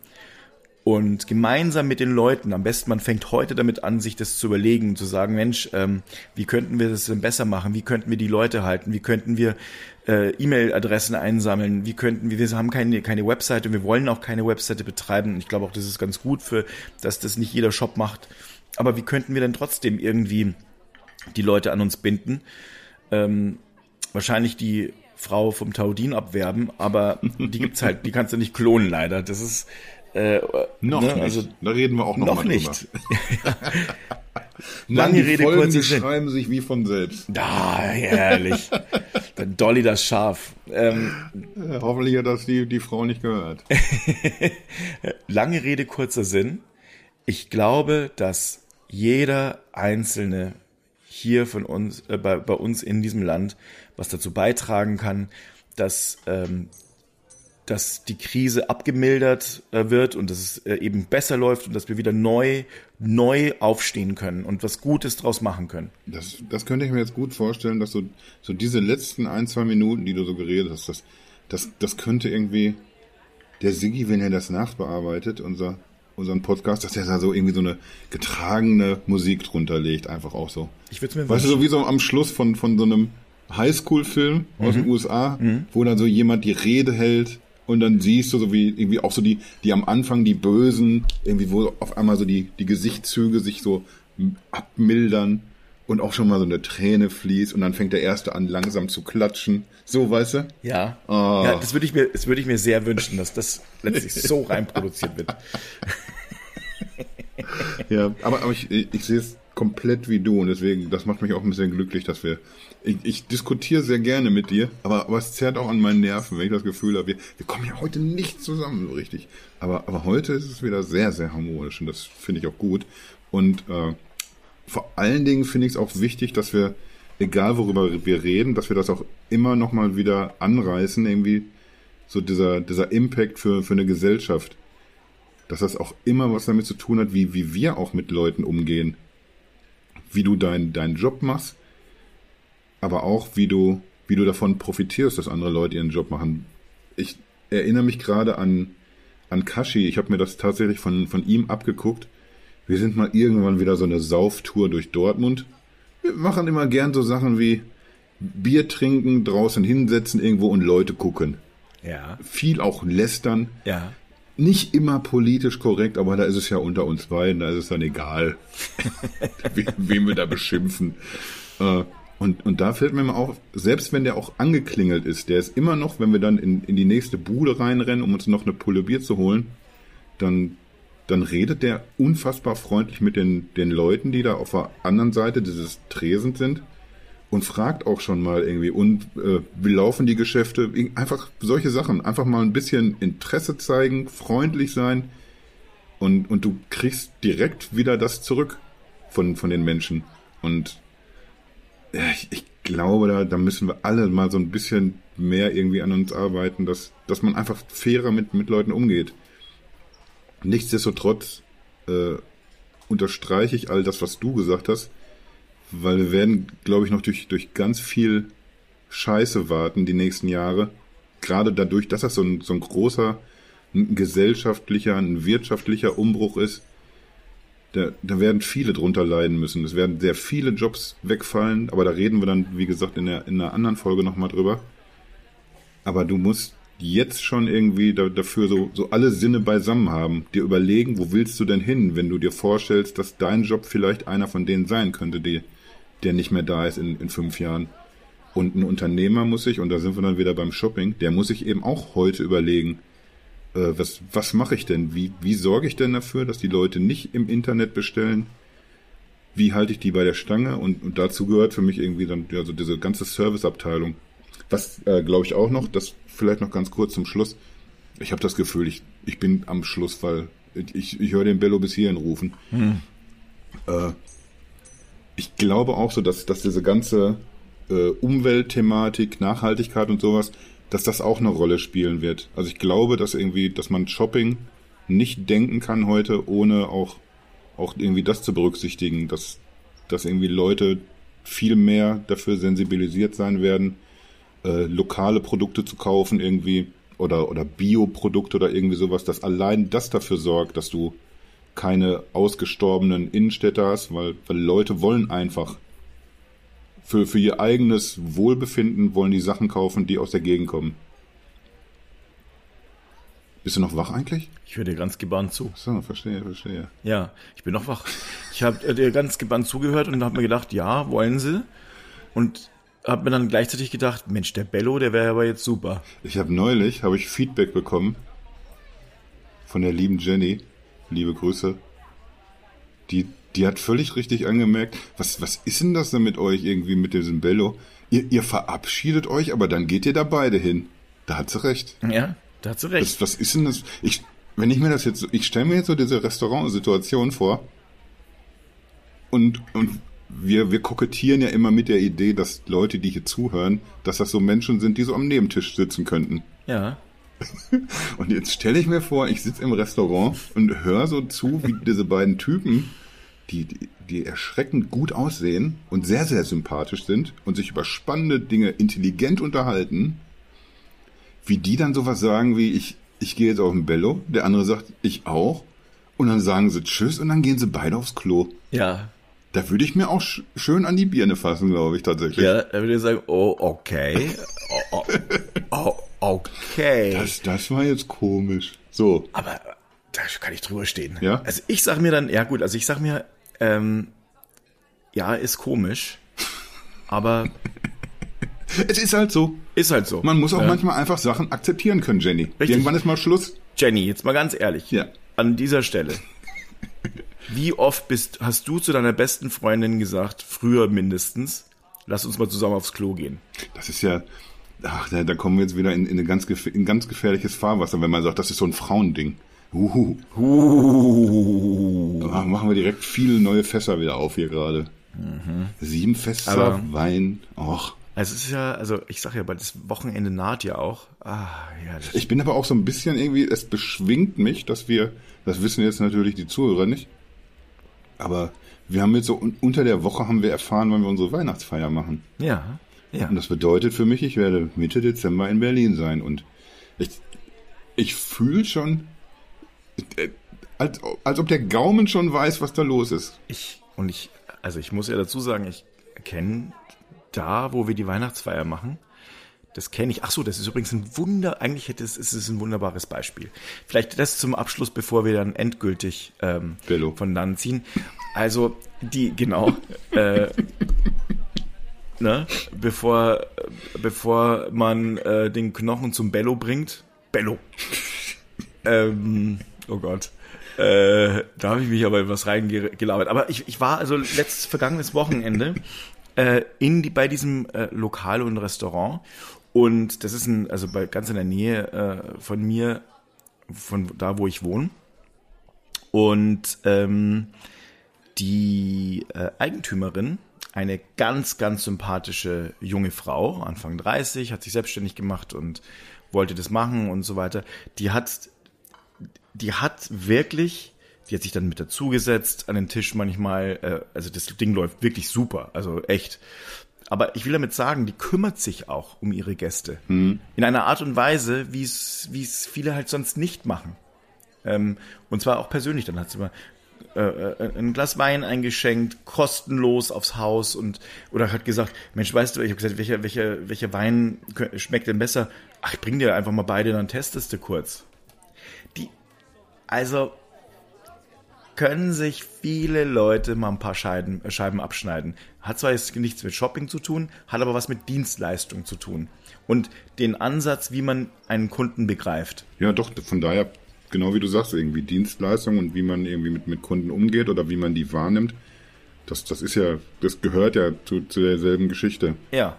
Und gemeinsam mit den Leuten, am besten man fängt heute damit an, sich das zu überlegen, zu sagen, Mensch, ähm, wie könnten wir das denn besser machen? Wie könnten wir die Leute halten? Wie könnten wir äh, E-Mail-Adressen einsammeln? Wie könnten wir, wir haben keine, keine Webseite und wir wollen auch keine Webseite betreiben. Ich glaube auch, das ist ganz gut für, dass das nicht jeder Shop macht. Aber wie könnten wir denn trotzdem irgendwie die Leute an uns binden? Ähm, wahrscheinlich die Frau vom Taudin abwerben, aber die gibt's halt, die kannst du nicht klonen leider. Das ist äh, noch ne, nicht. Also, da reden wir auch noch, noch mal nicht. *laughs* Lange Nein, Rede, Folgen, kurze Sinn. schreiben sich wie von selbst. Da, herrlich. Dann Dolly das Schaf. Ähm, hoffentlich hat das die, die Frau nicht gehört. *laughs* Lange Rede, kurzer Sinn. Ich glaube, dass jeder einzelne hier von uns, äh, bei, bei uns in diesem Land, was dazu beitragen kann, dass ähm, dass die Krise abgemildert äh, wird und dass es äh, eben besser läuft und dass wir wieder neu, neu aufstehen können und was Gutes draus machen können. Das, das könnte ich mir jetzt gut vorstellen, dass so, so diese letzten ein, zwei Minuten, die du so geredet hast, das, das, das könnte irgendwie der Siggi, wenn er das nachbearbeitet, unser, unseren Podcast, dass er da so irgendwie so eine getragene Musik drunter legt, einfach auch so. Ich würde mir Weißt du, so wie so am Schluss von, von so einem Highschool-Film aus mhm. den USA, mhm. wo dann so jemand die Rede hält und dann siehst du so wie irgendwie auch so die, die am Anfang die Bösen, irgendwie wo auf einmal so die, die Gesichtszüge sich so abmildern und auch schon mal so eine Träne fließt und dann fängt der Erste an langsam zu klatschen. So, weißt du? Ja. Oh. Ja, das würde ich mir, das würde ich mir sehr wünschen, dass das letztlich so reinproduziert wird. ja, aber, aber ich, ich sehe es komplett wie du und deswegen, das macht mich auch ein bisschen glücklich, dass wir, ich, ich diskutiere sehr gerne mit dir, aber, aber es zerrt auch an meinen Nerven, wenn ich das Gefühl habe, wir, wir kommen ja heute nicht zusammen so richtig. Aber, aber heute ist es wieder sehr, sehr harmonisch und das finde ich auch gut. Und äh, vor allen Dingen finde ich es auch wichtig, dass wir, egal worüber wir reden, dass wir das auch immer nochmal wieder anreißen, irgendwie so dieser, dieser Impact für, für eine Gesellschaft. Dass das auch immer was damit zu tun hat, wie, wie wir auch mit Leuten umgehen wie du deinen deinen Job machst, aber auch wie du, wie du davon profitierst, dass andere Leute ihren Job machen. Ich erinnere mich gerade an, an Kashi. Ich habe mir das tatsächlich von, von ihm abgeguckt. Wir sind mal irgendwann wieder so eine Sauftour durch Dortmund. Wir machen immer gern so Sachen wie Bier trinken, draußen hinsetzen irgendwo und Leute gucken. Ja. Viel auch lästern. Ja nicht immer politisch korrekt, aber da ist es ja unter uns beiden, da ist es dann egal, *laughs* wen wir da beschimpfen. Äh, und, und da fällt mir mal auf, selbst wenn der auch angeklingelt ist, der ist immer noch, wenn wir dann in, in die nächste Bude reinrennen, um uns noch eine Pulle Bier zu holen, dann, dann redet der unfassbar freundlich mit den, den Leuten, die da auf der anderen Seite dieses Tresens sind und fragt auch schon mal irgendwie, und äh, wie laufen die Geschäfte? Einfach solche Sachen. Einfach mal ein bisschen Interesse zeigen, freundlich sein und, und du kriegst direkt wieder das zurück von, von den Menschen. Und ich, ich glaube, da, da müssen wir alle mal so ein bisschen mehr irgendwie an uns arbeiten, dass, dass man einfach fairer mit, mit Leuten umgeht. Nichtsdestotrotz äh, unterstreiche ich all das, was du gesagt hast weil wir werden, glaube ich, noch durch, durch ganz viel Scheiße warten die nächsten Jahre. Gerade dadurch, dass das so ein, so ein großer ein gesellschaftlicher, ein wirtschaftlicher Umbruch ist, da, da werden viele drunter leiden müssen. Es werden sehr viele Jobs wegfallen, aber da reden wir dann, wie gesagt, in, der, in einer anderen Folge nochmal drüber. Aber du musst jetzt schon irgendwie da, dafür so, so alle Sinne beisammen haben, dir überlegen, wo willst du denn hin, wenn du dir vorstellst, dass dein Job vielleicht einer von denen sein könnte, die, der nicht mehr da ist in, in fünf Jahren. Und ein Unternehmer muss sich, und da sind wir dann wieder beim Shopping, der muss sich eben auch heute überlegen, äh, was, was mache ich denn? Wie, wie sorge ich denn dafür, dass die Leute nicht im Internet bestellen? Wie halte ich die bei der Stange? Und, und dazu gehört für mich irgendwie dann ja, so diese ganze Serviceabteilung. Was äh, glaube ich auch noch, das vielleicht noch ganz kurz zum Schluss. Ich habe das Gefühl, ich, ich bin am Schluss, weil ich, ich höre den Bello bis hierhin rufen. Hm. Äh, ich glaube auch so, dass, dass diese ganze äh, Umweltthematik, Nachhaltigkeit und sowas, dass das auch eine Rolle spielen wird. Also ich glaube, dass irgendwie, dass man Shopping nicht denken kann heute, ohne auch, auch irgendwie das zu berücksichtigen, dass, dass irgendwie Leute viel mehr dafür sensibilisiert sein werden, äh, lokale Produkte zu kaufen irgendwie oder, oder Bioprodukte oder irgendwie sowas, dass allein das dafür sorgt, dass du keine ausgestorbenen Innenstädte hast, weil, weil Leute wollen einfach für, für ihr eigenes Wohlbefinden wollen die Sachen kaufen, die aus der Gegend kommen. Bist du noch wach eigentlich? Ich höre dir ganz gebannt zu. So, verstehe, verstehe. Ja, ich bin noch wach. Ich habe dir ganz gebannt zugehört und habe mir gedacht, ja, wollen sie? Und habe mir dann gleichzeitig gedacht, Mensch, der Bello, der wäre aber jetzt super. Ich habe neulich, habe ich Feedback bekommen von der lieben Jenny, liebe Grüße. Die, die hat völlig richtig angemerkt, was, was ist denn das denn mit euch irgendwie mit diesem Bello? Ihr, ihr verabschiedet euch, aber dann geht ihr da beide hin. Da hat sie recht. Ja, da hat sie recht. Was, was ist denn das? Ich, wenn ich mir das jetzt, so- ich stelle mir jetzt so diese Restaurantsituation vor und, und wir, wir kokettieren ja immer mit der Idee, dass Leute, die hier zuhören, dass das so Menschen sind, die so am Nebentisch sitzen könnten. ja. *laughs* Und jetzt stelle ich mir vor, ich sitze im Restaurant und höre so zu, wie diese beiden Typen, die, die, die erschreckend gut aussehen und sehr, sehr sympathisch sind und sich über spannende Dinge intelligent unterhalten, wie die dann sowas sagen wie, ich, ich gehe jetzt auf den Bello, der andere sagt, ich auch, und dann sagen sie Tschüss und dann gehen sie beide aufs Klo. Ja. Da würde ich mir auch sch schön an die Birne fassen, glaube ich tatsächlich. Ja, da würde ich sagen, oh, okay. *laughs* Oh, oh, oh, okay. Das, das war jetzt komisch. So, Aber da kann ich drüber stehen. Ja? Also ich sag mir dann, ja gut, also ich sag mir, ähm, ja, ist komisch, aber *laughs* es ist halt so. ist halt so. Man muss auch Ja. manchmal einfach Sachen akzeptieren können, Jenny. Richtig. Irgendwann ist mal Schluss. Jenny, jetzt mal ganz ehrlich. Ja. An dieser Stelle. *laughs* Wie oft bist, hast du zu deiner besten Freundin gesagt, früher mindestens, lass uns mal zusammen aufs Klo gehen? Das ist ja, ach, da, da kommen wir jetzt wieder in, in, eine ganz, in ganz gefährliches Fahrwasser, wenn man sagt, das ist so ein Frauending. Uhu. Da machen wir direkt viele neue Fässer wieder auf hier gerade. Sieben Fässer, Mhm. Aber- Wein. Och. Also es ist ja, also ich sag ja, bald das Wochenende naht ja auch. Ah, ja, Ich bin aber auch so ein bisschen irgendwie, es beschwingt mich, dass wir, das wissen jetzt natürlich die Zuhörer nicht, aber wir haben jetzt so un- unter der Woche haben wir erfahren, wann wir unsere Weihnachtsfeier machen. ja, ja. Und das bedeutet für mich, ich werde Mitte Dezember in Berlin sein. Und ich, ich fühle schon, als, als ob der Gaumen schon weiß, was da los ist. Ich, und ich, also ich muss ja dazu sagen, ich kenne da, wo wir die Weihnachtsfeier machen, das kenne ich. Ach so, das ist übrigens ein Wunder, eigentlich hätte es, ist es ein wunderbares Beispiel. Vielleicht das zum Abschluss, bevor wir dann endgültig ähm, Bello. von dann ziehen. Also, die, genau, *laughs* äh, ne, bevor, bevor man äh, den Knochen zum Bello bringt. Bello. *laughs* ähm, oh Gott. Äh, da habe ich mich aber in was reingelabert. Aber ich, ich war also letztes vergangenes Wochenende äh, in die, bei diesem äh, Lokal und Restaurant. Und das ist ein, also bei, ganz in der Nähe äh, von mir, von da, wo ich wohne. Und ähm, die äh, Eigentümerin, eine ganz, ganz sympathische junge Frau, Anfang 30, hat sich selbstständig gemacht und wollte das machen und so weiter. Die hat, die hat wirklich, die hat sich dann mit dazugesetzt an den Tisch manchmal, äh, also das Ding läuft wirklich super, also echt. Aber ich will damit sagen, die kümmert sich auch um ihre Gäste. In einer Art und Weise, wie es, wie es viele halt sonst nicht machen. Ähm, und zwar auch persönlich. Dann hat sie mal äh, äh, ein Glas Wein eingeschenkt, kostenlos aufs Haus und oder hat gesagt, Mensch, weißt du, ich habe gesagt, welcher, welcher, welcher Wein schmeckt denn besser? Ach, ich bring dir einfach mal beide, dann testest du kurz. Also können sich viele Leute mal ein paar Scheiben, äh, Scheiben abschneiden. Hat zwar jetzt nichts mit Shopping zu tun, hat aber was mit Dienstleistung zu tun. Und den Ansatz, wie man einen Kunden begreift. Ja, doch, von daher, genau wie du sagst, irgendwie Dienstleistung und wie man irgendwie mit, mit Kunden umgeht oder wie man die wahrnimmt. Das, das ist ja, das gehört ja zu, zu derselben Geschichte. Ja.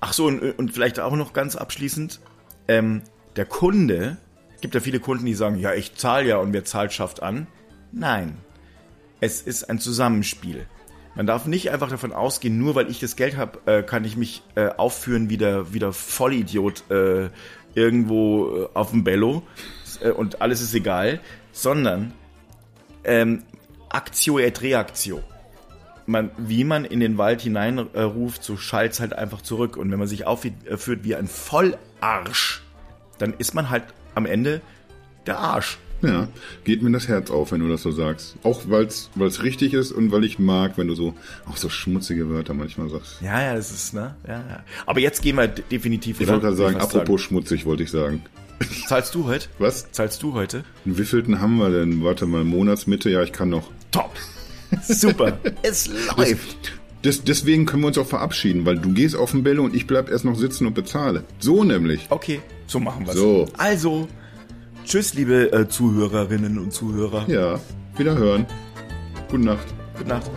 Ach so, und, und vielleicht auch noch ganz abschließend, ähm, der Kunde, gibt ja viele Kunden, die sagen, ja, ich zahle ja und wer zahlt, schafft an. Nein. Es ist ein Zusammenspiel. Man darf nicht einfach davon ausgehen, nur weil ich das Geld habe, äh, kann ich mich äh, aufführen wie der, wie der Vollidiot äh, irgendwo auf dem Bello, und alles ist egal, sondern ähm, Actio et Reactio. Man, wie man in den Wald hineinruft, ruft, so schallt's halt einfach zurück. Und wenn man sich aufführt wie ein Vollarsch, dann ist man halt am Ende der Arsch. Ja, geht mir das Herz auf, wenn du das so sagst. Auch weil es richtig ist und weil ich mag, wenn du so auch so schmutzige Wörter manchmal sagst. Ja, ja, das ist, ne? Ja, ja. Aber jetzt gehen wir definitiv Ich wollte gerade sagen, apropos schmutzig, wollte ich sagen. sagen. Zahlst du heute? Was? Zahlst du heute? Einen wievielten haben wir denn? Warte mal, Monatsmitte? Ja, ich kann noch. Top. Super. *laughs* es läuft. Des, deswegen können wir uns auch verabschieden, weil du gehst auf den Bälle und ich bleib erst noch sitzen und bezahle. So nämlich. Okay, so machen wir So. Also, tschüss, liebe äh, Zuhörerinnen und Zuhörer. Ja, wieder hören. Gute Nacht. Gute Nacht.